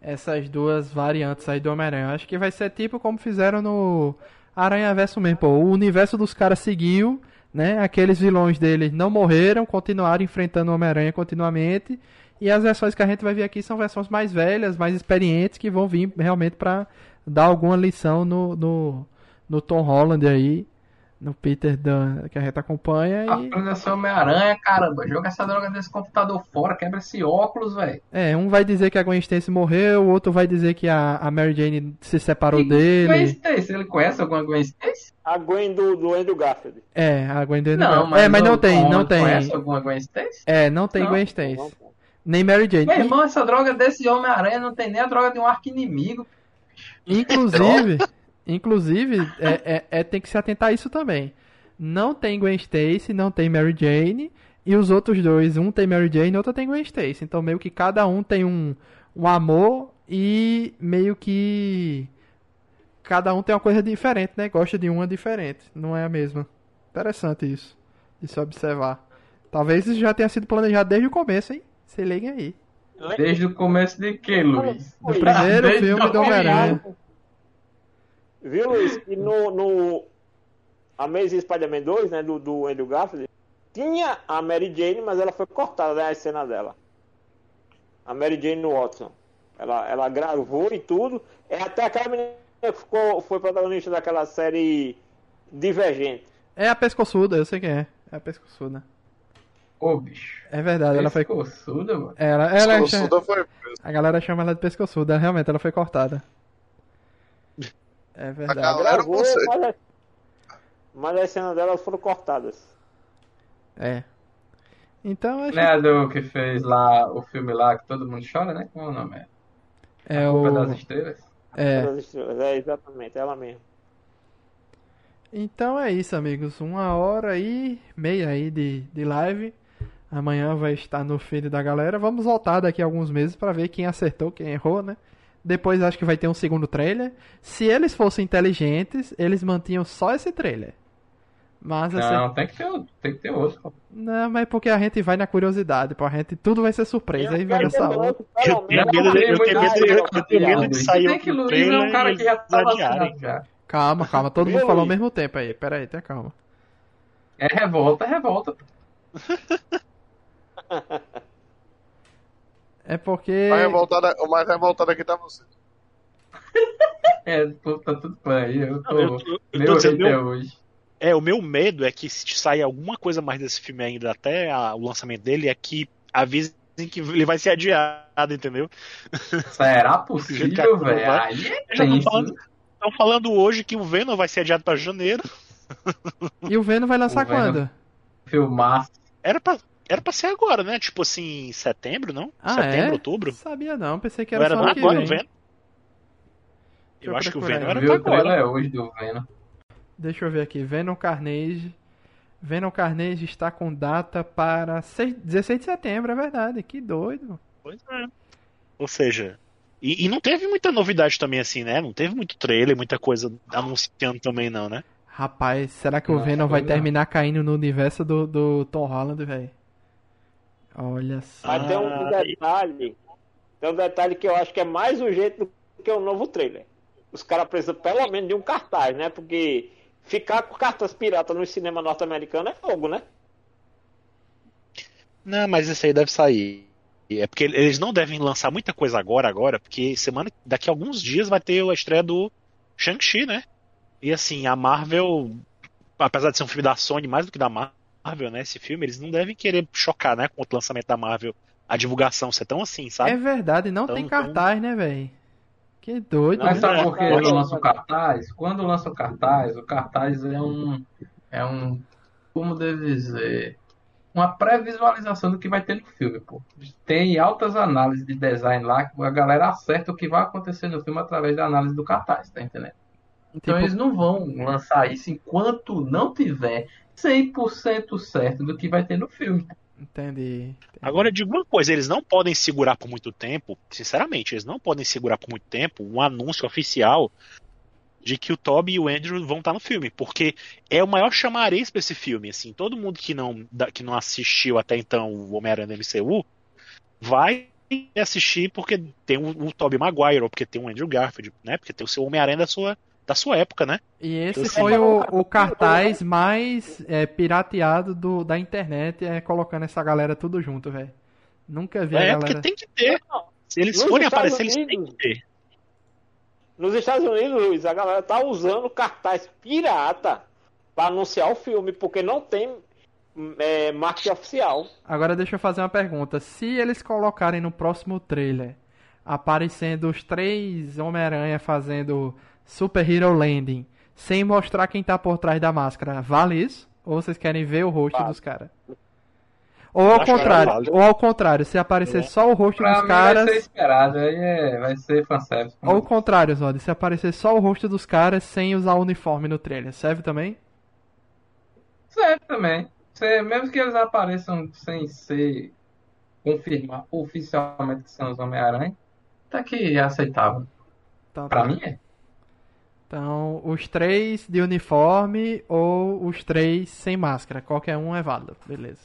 Essas duas variantes aí do Homem-Aranha. Acho que vai ser tipo como fizeram no Aranha Verso mesmo, pô. O universo dos caras seguiu, né? Aqueles vilões dele não morreram, continuaram enfrentando o Homem-Aranha continuamente. E as versões que a gente vai ver aqui são versões mais velhas, mais experientes, que vão vir realmente pra dar alguma lição no, no, no Tom Holland aí, no Peter Dunn, que a gente acompanha. E... A ser Homem-Aranha, caramba. Joga essa droga desse computador fora, quebra esse óculos, velho. É, um vai dizer que a Gwen Stacy morreu, o outro vai dizer que a, a Mary Jane se separou dele. Gwen Stacy, ele conhece alguma Gwen Stacy? A Gwen do, do Andrew Garfield. É, a Gwen Stacy Não, É, mas não o tem, não tem. Conhece alguma Gwen Stacy? É, não tem Não. Gwen Stacy. Nem Mary Jane. Meu irmão, essa droga desse Homem-Aranha não tem nem a droga de um arco inimigo. Inclusive, (laughs) inclusive é, é- é- tem que se atentar a isso também. Não tem Gwen Stacy, não tem Mary Jane. E os outros dois, um tem Mary Jane e outro tem Gwen Stacy. Então meio que cada um tem um, um amor e meio que cada um tem uma coisa diferente, né? Gosta de uma diferente, não é a mesma. Interessante isso de se observar. Talvez isso já tenha sido planejado desde o começo, hein? Se liguem aí. Desde o começo de que, Luiz? Do primeiro Desde filme do Homem-Aranha. Viu, Luiz? Que no, no Amazing Spider-Man 2, né, do, do Andrew Garfield, tinha a Mary Jane, mas ela foi cortada, né, a cena dela. A Mary Jane Watson. Ela, ela gravou e tudo. É até aquela menina que ficou, foi protagonista daquela série Divergente. É a pescoçuda, eu sei quem é. É a pescoçuda. Ô, bicho. É verdade, ela foi. Pescoçuda, mano. Ela, ela é Escoçuda foi. A galera chama ela de pescoçuda, realmente ela foi cortada. É A verdade. galera Gravou, consegue. mas, a- mas as cenas dela foram cortadas. É. Então acho Não é a do que fez lá o filme lá que todo mundo chora, né? Como é o nome? É é A Culpa das o. Estrelas? É. Das estrelas. É, exatamente, ela mesma. Então é isso, amigos. Uma hora e meia aí de, de live. Amanhã vai estar no feed da galera. Vamos voltar daqui a alguns meses pra ver quem acertou, quem errou, né? Depois acho que vai ter um segundo trailer. Se eles fossem inteligentes, eles mantinham só esse trailer. Mas assim, Não, tem que ter outro. Tem que ter outro. Não, mas é porque a gente vai na curiosidade, pô. A gente tudo vai ser surpresa. Aí vai nessa hora. Eu tenho medo de, eu tenho medo, eu, eu tenho medo de sair Tem que Luiz é trailer um cara que já tá vacinado já. Calma, calma. Todo mundo falou ao mesmo tempo aí. Pera aí, tenha calma. É revolta, é revolta. (laughs) É porque. Mais revoltada, o mais revoltado aqui tá você. (laughs) É, pô, tá tudo bem. Eu tô, Não, eu, eu- eu meu tô dizendo, meu, hoje. é, o meu medo é que se sair alguma coisa mais desse filme ainda até a- o lançamento dele, é que avisem que ele vai ser adiado, entendeu? (laughs) Será possível, velho? Aí é tô falando, estão falando hoje que o Venom vai ser adiado pra janeiro. E o Venom vai lançar O Venom- quando? Filmar. Era pra, era pra ser agora, né? Tipo assim, setembro, não? Ah, setembro, é? outubro? Sabia não, pensei que Não era era só não agora o Venom? Eu eu acho que o Venom era pra agora. hoje do Venom. Deixa eu ver aqui. Venom Carnage. Venom Carnage está com data para 6 16 de setembro, é verdade. Que doido. Pois é. Ou seja, e, e não teve muita novidade também assim, né? Não teve muito trailer, muita coisa anunciando também não, né? Rapaz, será que o Não, Venom vai terminar caindo no universo do, do Tom Holland, velho? Olha só. Mas tem um Ah, detalhe. Tem um detalhe que eu acho que é mais urgente do que o novo trailer. Os caras precisam pelo menos de um cartaz, né? Porque ficar com cartas pirata no cinema norte-americano é fogo, né? Não, mas esse aí deve sair. É porque eles não devem lançar muita coisa agora, agora, porque semana, daqui a alguns dias vai ter a estreia do Shang-Chi, né? E assim, a Marvel, apesar de ser um filme da Sony mais do que da Marvel, Marvel, né? Esse filme, eles não devem querer chocar, né? Com o lançamento da Marvel, a divulgação ser tão assim, sabe? É verdade, não Então- tem cartaz, né, velho? Que doido, Mas né? sabe por que eu lanço o cartaz? Quando lança o cartaz, o cartaz é um, é um, como devo dizer, uma pré-visualização do que vai ter no filme, pô. Tem altas análises de design lá, que a galera acerta o que vai acontecer no filme através da análise do cartaz, tá entendendo? Então Tipo, eles não vão lançar isso enquanto não tiver 100% certo do que vai ter no filme. Entendi. Agora, eu digo uma coisa, eles não podem segurar por muito tempo, sinceramente, eles não podem segurar por muito tempo um anúncio oficial de que o Toby e o Andrew vão estar no filme, porque é o maior chamariz pra esse filme, assim, todo mundo que não, que não assistiu até então o Homem-Aranha MCU vai assistir porque tem o, o Tobey Maguire, ou porque tem o Andrew Garfield, né, porque tem o seu Homem-Aranha da sua, da sua época, né. E esse foi o, o cartaz mais é, pirateado do, da internet, é, colocando essa galera tudo junto, velho. Nunca vi a É, porque galera. tem que ter. Se eles Nos forem Estados aparecer, eles têm Unidos- que ter. Nos Estados Unidos, Luiz, a galera tá usando cartaz pirata pra anunciar o filme, porque não tem é, marketing oficial. Agora deixa eu fazer uma pergunta. Se eles colocarem no próximo trailer aparecendo os três Homem-Aranha fazendo Super Hero Landing, sem mostrar quem tá por trás da máscara, vale isso? Ou vocês querem ver o rosto Vale. dos caras? Ou ao acho contrário, vale. ou ao contrário, se aparecer É. só o rosto Pra dos mim vai ser caras, esperado, aí é, vai ser fanservice. ou ao contrário, Zod, se aparecer só o rosto dos caras sem usar o uniforme no trailer, serve também? Serve também. Você- mesmo que eles apareçam sem ser confirmar oficialmente que são os Homem-Aranha, tá que é aceitável. Então, Pra tá. mim é. Então, os três de uniforme ou os três sem máscara, qualquer um é válido, beleza.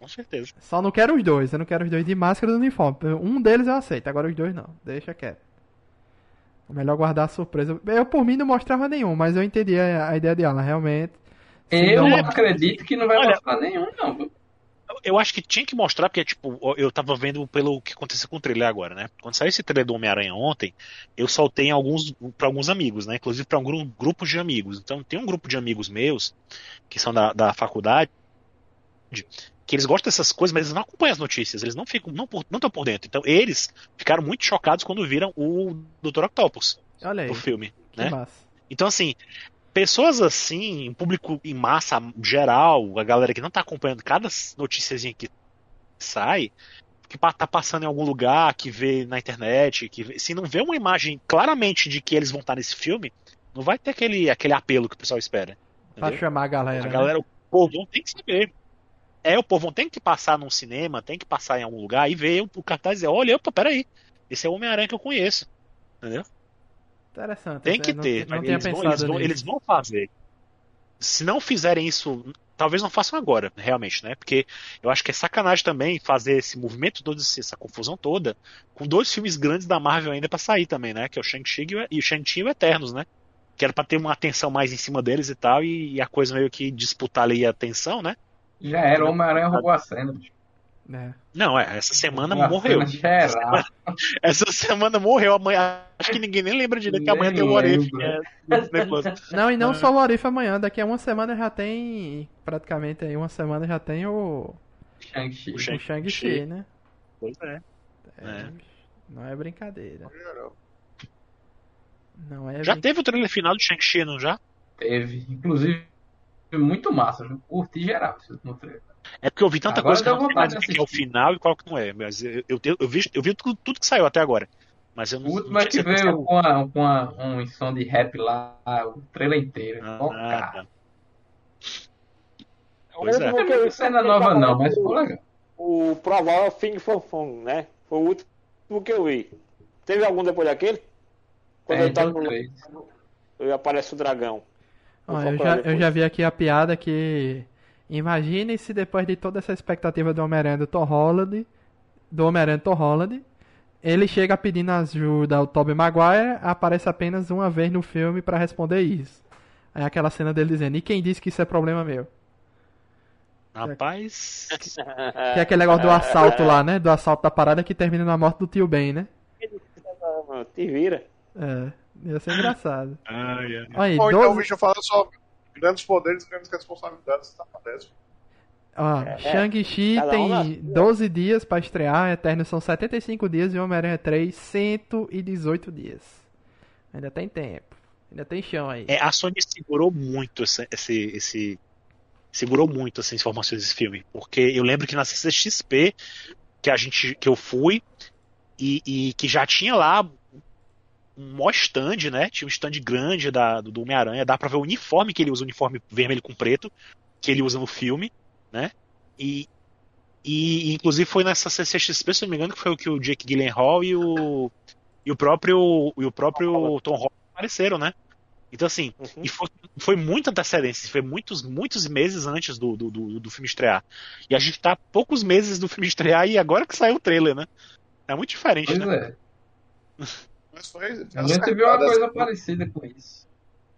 Com certeza. Só não quero os dois, eu não quero os dois de máscara e do uniforme. Um deles eu aceito, agora os dois não. Deixa quieto. É melhor guardar a surpresa. Eu, por mim, não mostrava nenhum, mas eu entendi a, a ideia de Alan, realmente. Eu não- acredito que não vai olha- mostrar nenhum, não. Eu acho que tinha que mostrar, porque, tipo, eu tava vendo pelo que aconteceu com o trailer agora, né? Quando saiu esse trailer do Homem-Aranha ontem, eu soltei alguns para alguns amigos, né? Inclusive para um gru- grupo de amigos. Então, tem um grupo de amigos meus, que são da, da faculdade, que eles gostam dessas coisas, mas eles não acompanham as notícias, eles não ficam, não estão por dentro. Então, eles ficaram muito chocados quando viram o Dr. Octopus Olha aí, no filme, né? massa. Então, assim, pessoas assim, um público em massa geral, a galera que não tá acompanhando cada noticiazinha que sai, que tá passando em algum lugar, que vê na internet, que vê- se não vê uma imagem claramente de que eles vão estar nesse filme, não vai ter aquele, aquele apelo que o pessoal espera. Pra entendeu? chamar a galera. A né? galera, o povo tem que saber. É, o povo tem que passar num cinema, tem que passar em algum lugar e ver o, o cartaz e dizer, olha, opa, peraí, esse é o Homem-Aranha que eu conheço. Entendeu? Interessante. Tem que não- ter, Não, tinha eles, vão, eles, vão, eles vão fazer. Se não fizerem isso, talvez não façam agora, realmente, né? Porque eu acho que é sacanagem também fazer esse movimento todo, essa confusão toda, com dois filmes grandes da Marvel ainda pra sair também, né? Que é o Shang-Chi e o- e o Shang-Chi e o Eternos, né? Que era pra ter uma atenção mais em cima deles e tal, e, e a coisa meio que disputar ali a atenção, né? Já era, o Homem-Aranha roubou a cena. bicho. É. Não, é, essa semana morreu. cena geral. Essa semana morreu. Amanhã, acho que ninguém nem lembra direito que amanhã tem o What If, lembra. que é Plus. Não, e não É. só o Arif amanhã, daqui a uma semana já tem. Praticamente aí, uma semana já tem o, Shang-Chi. O o Shang- Shang-Chi, né? Pois é. É. Não é brincadeira. Não é Já teve o trailer final do Shang-Chi, não já? Teve. Inclusive, muito massa. Curti geral último trailer. É porque eu vi tanta Agora coisa que eu não mais que é o final e qual que não é. Mas eu, eu, eu, eu vi, eu vi tudo, tudo que saiu até agora. Mas eu não, O último não é que certeza veio com, a, com a, um som de rap lá, o trailer inteiro. Ah, tá. Pois é. Não tem muita cena nova não, mas ficou legal. O provável Fing Fong, né? Foi o último que eu vi. Teve algum depois daquele? Quando É, ele tá no... três. e aparece o dragão. Ó, eu, já, eu já vi aqui a piada que. Imagine se depois de toda essa expectativa do Homem-Aranha do Tom Holland, do Homem-Aranha Tom Holland, ele chega pedindo ajuda ao Tobey Maguire, aparece apenas uma vez no filme pra responder isso. Aí aquela cena dele dizendo, e quem disse que isso é problema meu? Rapaz. (laughs) Que é aquele negócio do assalto lá, né? Do assalto da parada que termina na morte do tio Ben, né? Te vira. É, ia ser engraçado. Ai, ai. Aí, Ou então o 12, bicho fala só. Grandes poderes, grandes responsabilidades, tá acontece. Ó, É, Shang-Chi cada um na tem sua. 12 dias pra estrear, Eternos são 75 dias e Homem-Aranha 3, 118 dias. Ainda tem tempo. Ainda tem chão aí. É, a Sony segurou muito esse, esse, esse- segurou muito essas informações desse filme, porque eu lembro que na CCXP que a gente que eu fui e, e que já tinha lá um maior stand, né? Tinha um stand grande da, do, do Homem-Aranha, dá pra ver o uniforme que ele usa, o uniforme vermelho com preto que ele usa no filme, né? E, e inclusive foi nessa CCXP, se não me engano, que foi o que o Jake Gyllenhaal e o e o próprio e o próprio Tom Holland apareceram, né? Então assim, Uhum. e foi, foi muita antecedência, foi muitos, muitos meses antes do, do, do, do filme estrear. E a gente tá poucos meses do filme estrear e agora que saiu o trailer, né? É muito diferente, Pois né? é. (laughs) Mas foi. A gente viu uma coisa parecida com isso.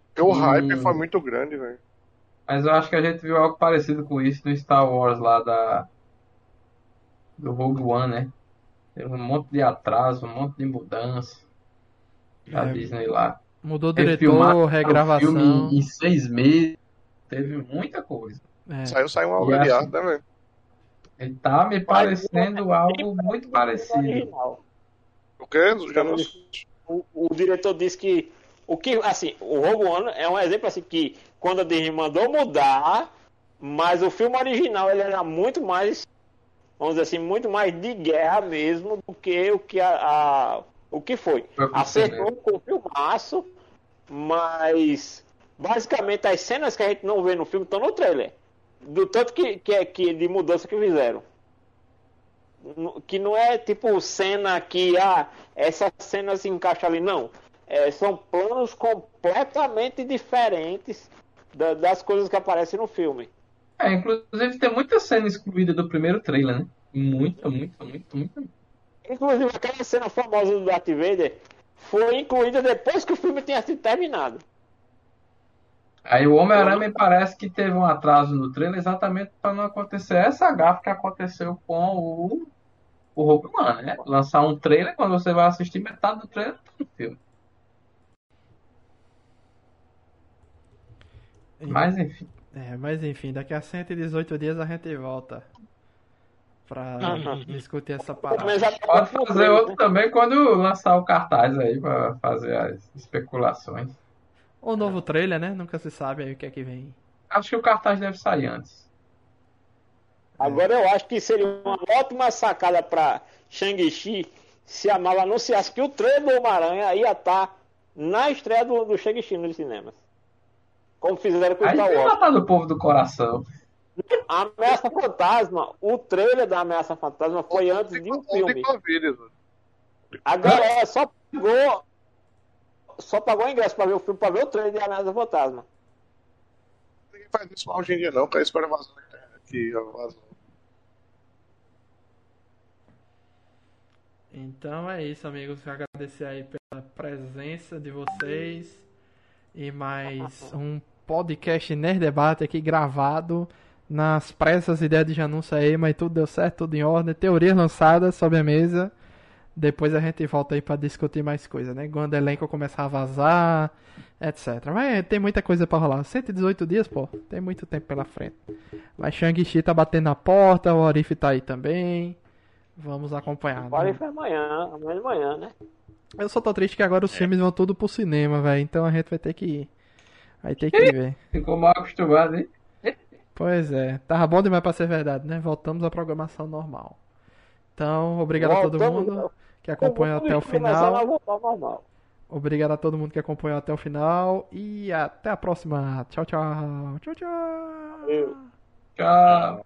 porque O hype foi muito grande, velho. Mas eu acho que a gente viu algo parecido com isso no Star Wars lá da. Do Rogue One, né? Teve um monte de atraso, um monte de mudança. Da É. Disney lá. Mudou Refilmar diretor, o regravação. filme em seis meses. Teve muita coisa. É. Saiu, saiu um E avaliado, assim- né, velho? Ele tá me parecendo algo muito parecido. O? Já não... O, o diretor disse que o que assim, o Rogue One é um exemplo assim que quando a Disney mandou mudar, mas o filme original ele era muito mais, vamos dizer assim, muito mais de guerra mesmo do que o que a, a- o que foi. Acertou com o filmaço, mas basicamente as cenas que a gente não vê no filme estão no trailer. Do tanto que, que, é- que de mudança que fizeram que não é tipo cena que ah, essa cena se encaixa ali, não. É, são planos completamente diferentes da- das coisas que aparecem no filme. É, inclusive tem muita cena excluída do primeiro trailer, né? Muita, muita, muita, muita. Inclusive aquela cena famosa do Darth Vader foi incluída depois que o filme tinha sido terminado. Aí o Homem-Aranha me parece que teve um atraso no trailer exatamente para não acontecer essa gafe que aconteceu com o, o Rogue One, né? Lançar um trailer, quando você vai assistir metade do trailer tá no filme. Mas enfim. É, mas enfim, daqui a 118 dias a gente volta pra Uhum. discutir essa parada. Pode fazer outro também quando lançar o cartaz aí para fazer as especulações. O novo trailer, né? Nunca se sabe aí o que é que vem. Acho que o cartaz deve sair antes. Agora eu acho que seria uma ótima sacada pra Shang-Chi se a Marvel anunciasse que o trailer do Homem-Aranha ia estar na estreia do, do Shang-Chi nos cinemas. Como fizeram com o Aí Star tem Wars. matar do povo do coração. A Ameaça Fantasma, o trailer da Ameaça Fantasma foi antes de um Ou filme. de Covid, velho. A galera só pagou. Só pagou o ingresso pra ver o filme, pra ver o trailer de Ameaça Fantasma. Ninguém faz isso hoje em dia, não. Cara espera vazar na internet que vazou. Então é isso, amigos. Quero agradecer aí pela presença de vocês e mais um podcast Nerd Debate aqui gravado nas pressas ideias de anúncio aí, mas tudo deu certo, tudo em ordem. Teorias lançadas sobre a mesa. Depois a gente volta aí pra discutir mais coisa, né? Quando o elenco começar a vazar, etc. Mas tem muita coisa pra rolar. 118 dias, pô, tem muito tempo pela frente. Mas Shang-Chi tá batendo na porta, o Orif tá aí também. Vamos acompanhar. né? Pode foi amanhã, amanhã de manhã, né? Eu só tô triste que agora os filmes vão tudo pro cinema, velho. Então a gente vai ter que ir. Vai ter que ver. Ficou mal acostumado, hein? Pois é. Tava bom demais pra ser verdade, né? Voltamos à programação normal. Então, obrigado a todo mundo que acompanhou até o final. normal. Obrigado a todo mundo que acompanhou até o final. E até a próxima. Tchau, tchau. Tchau, tchau. Tchau.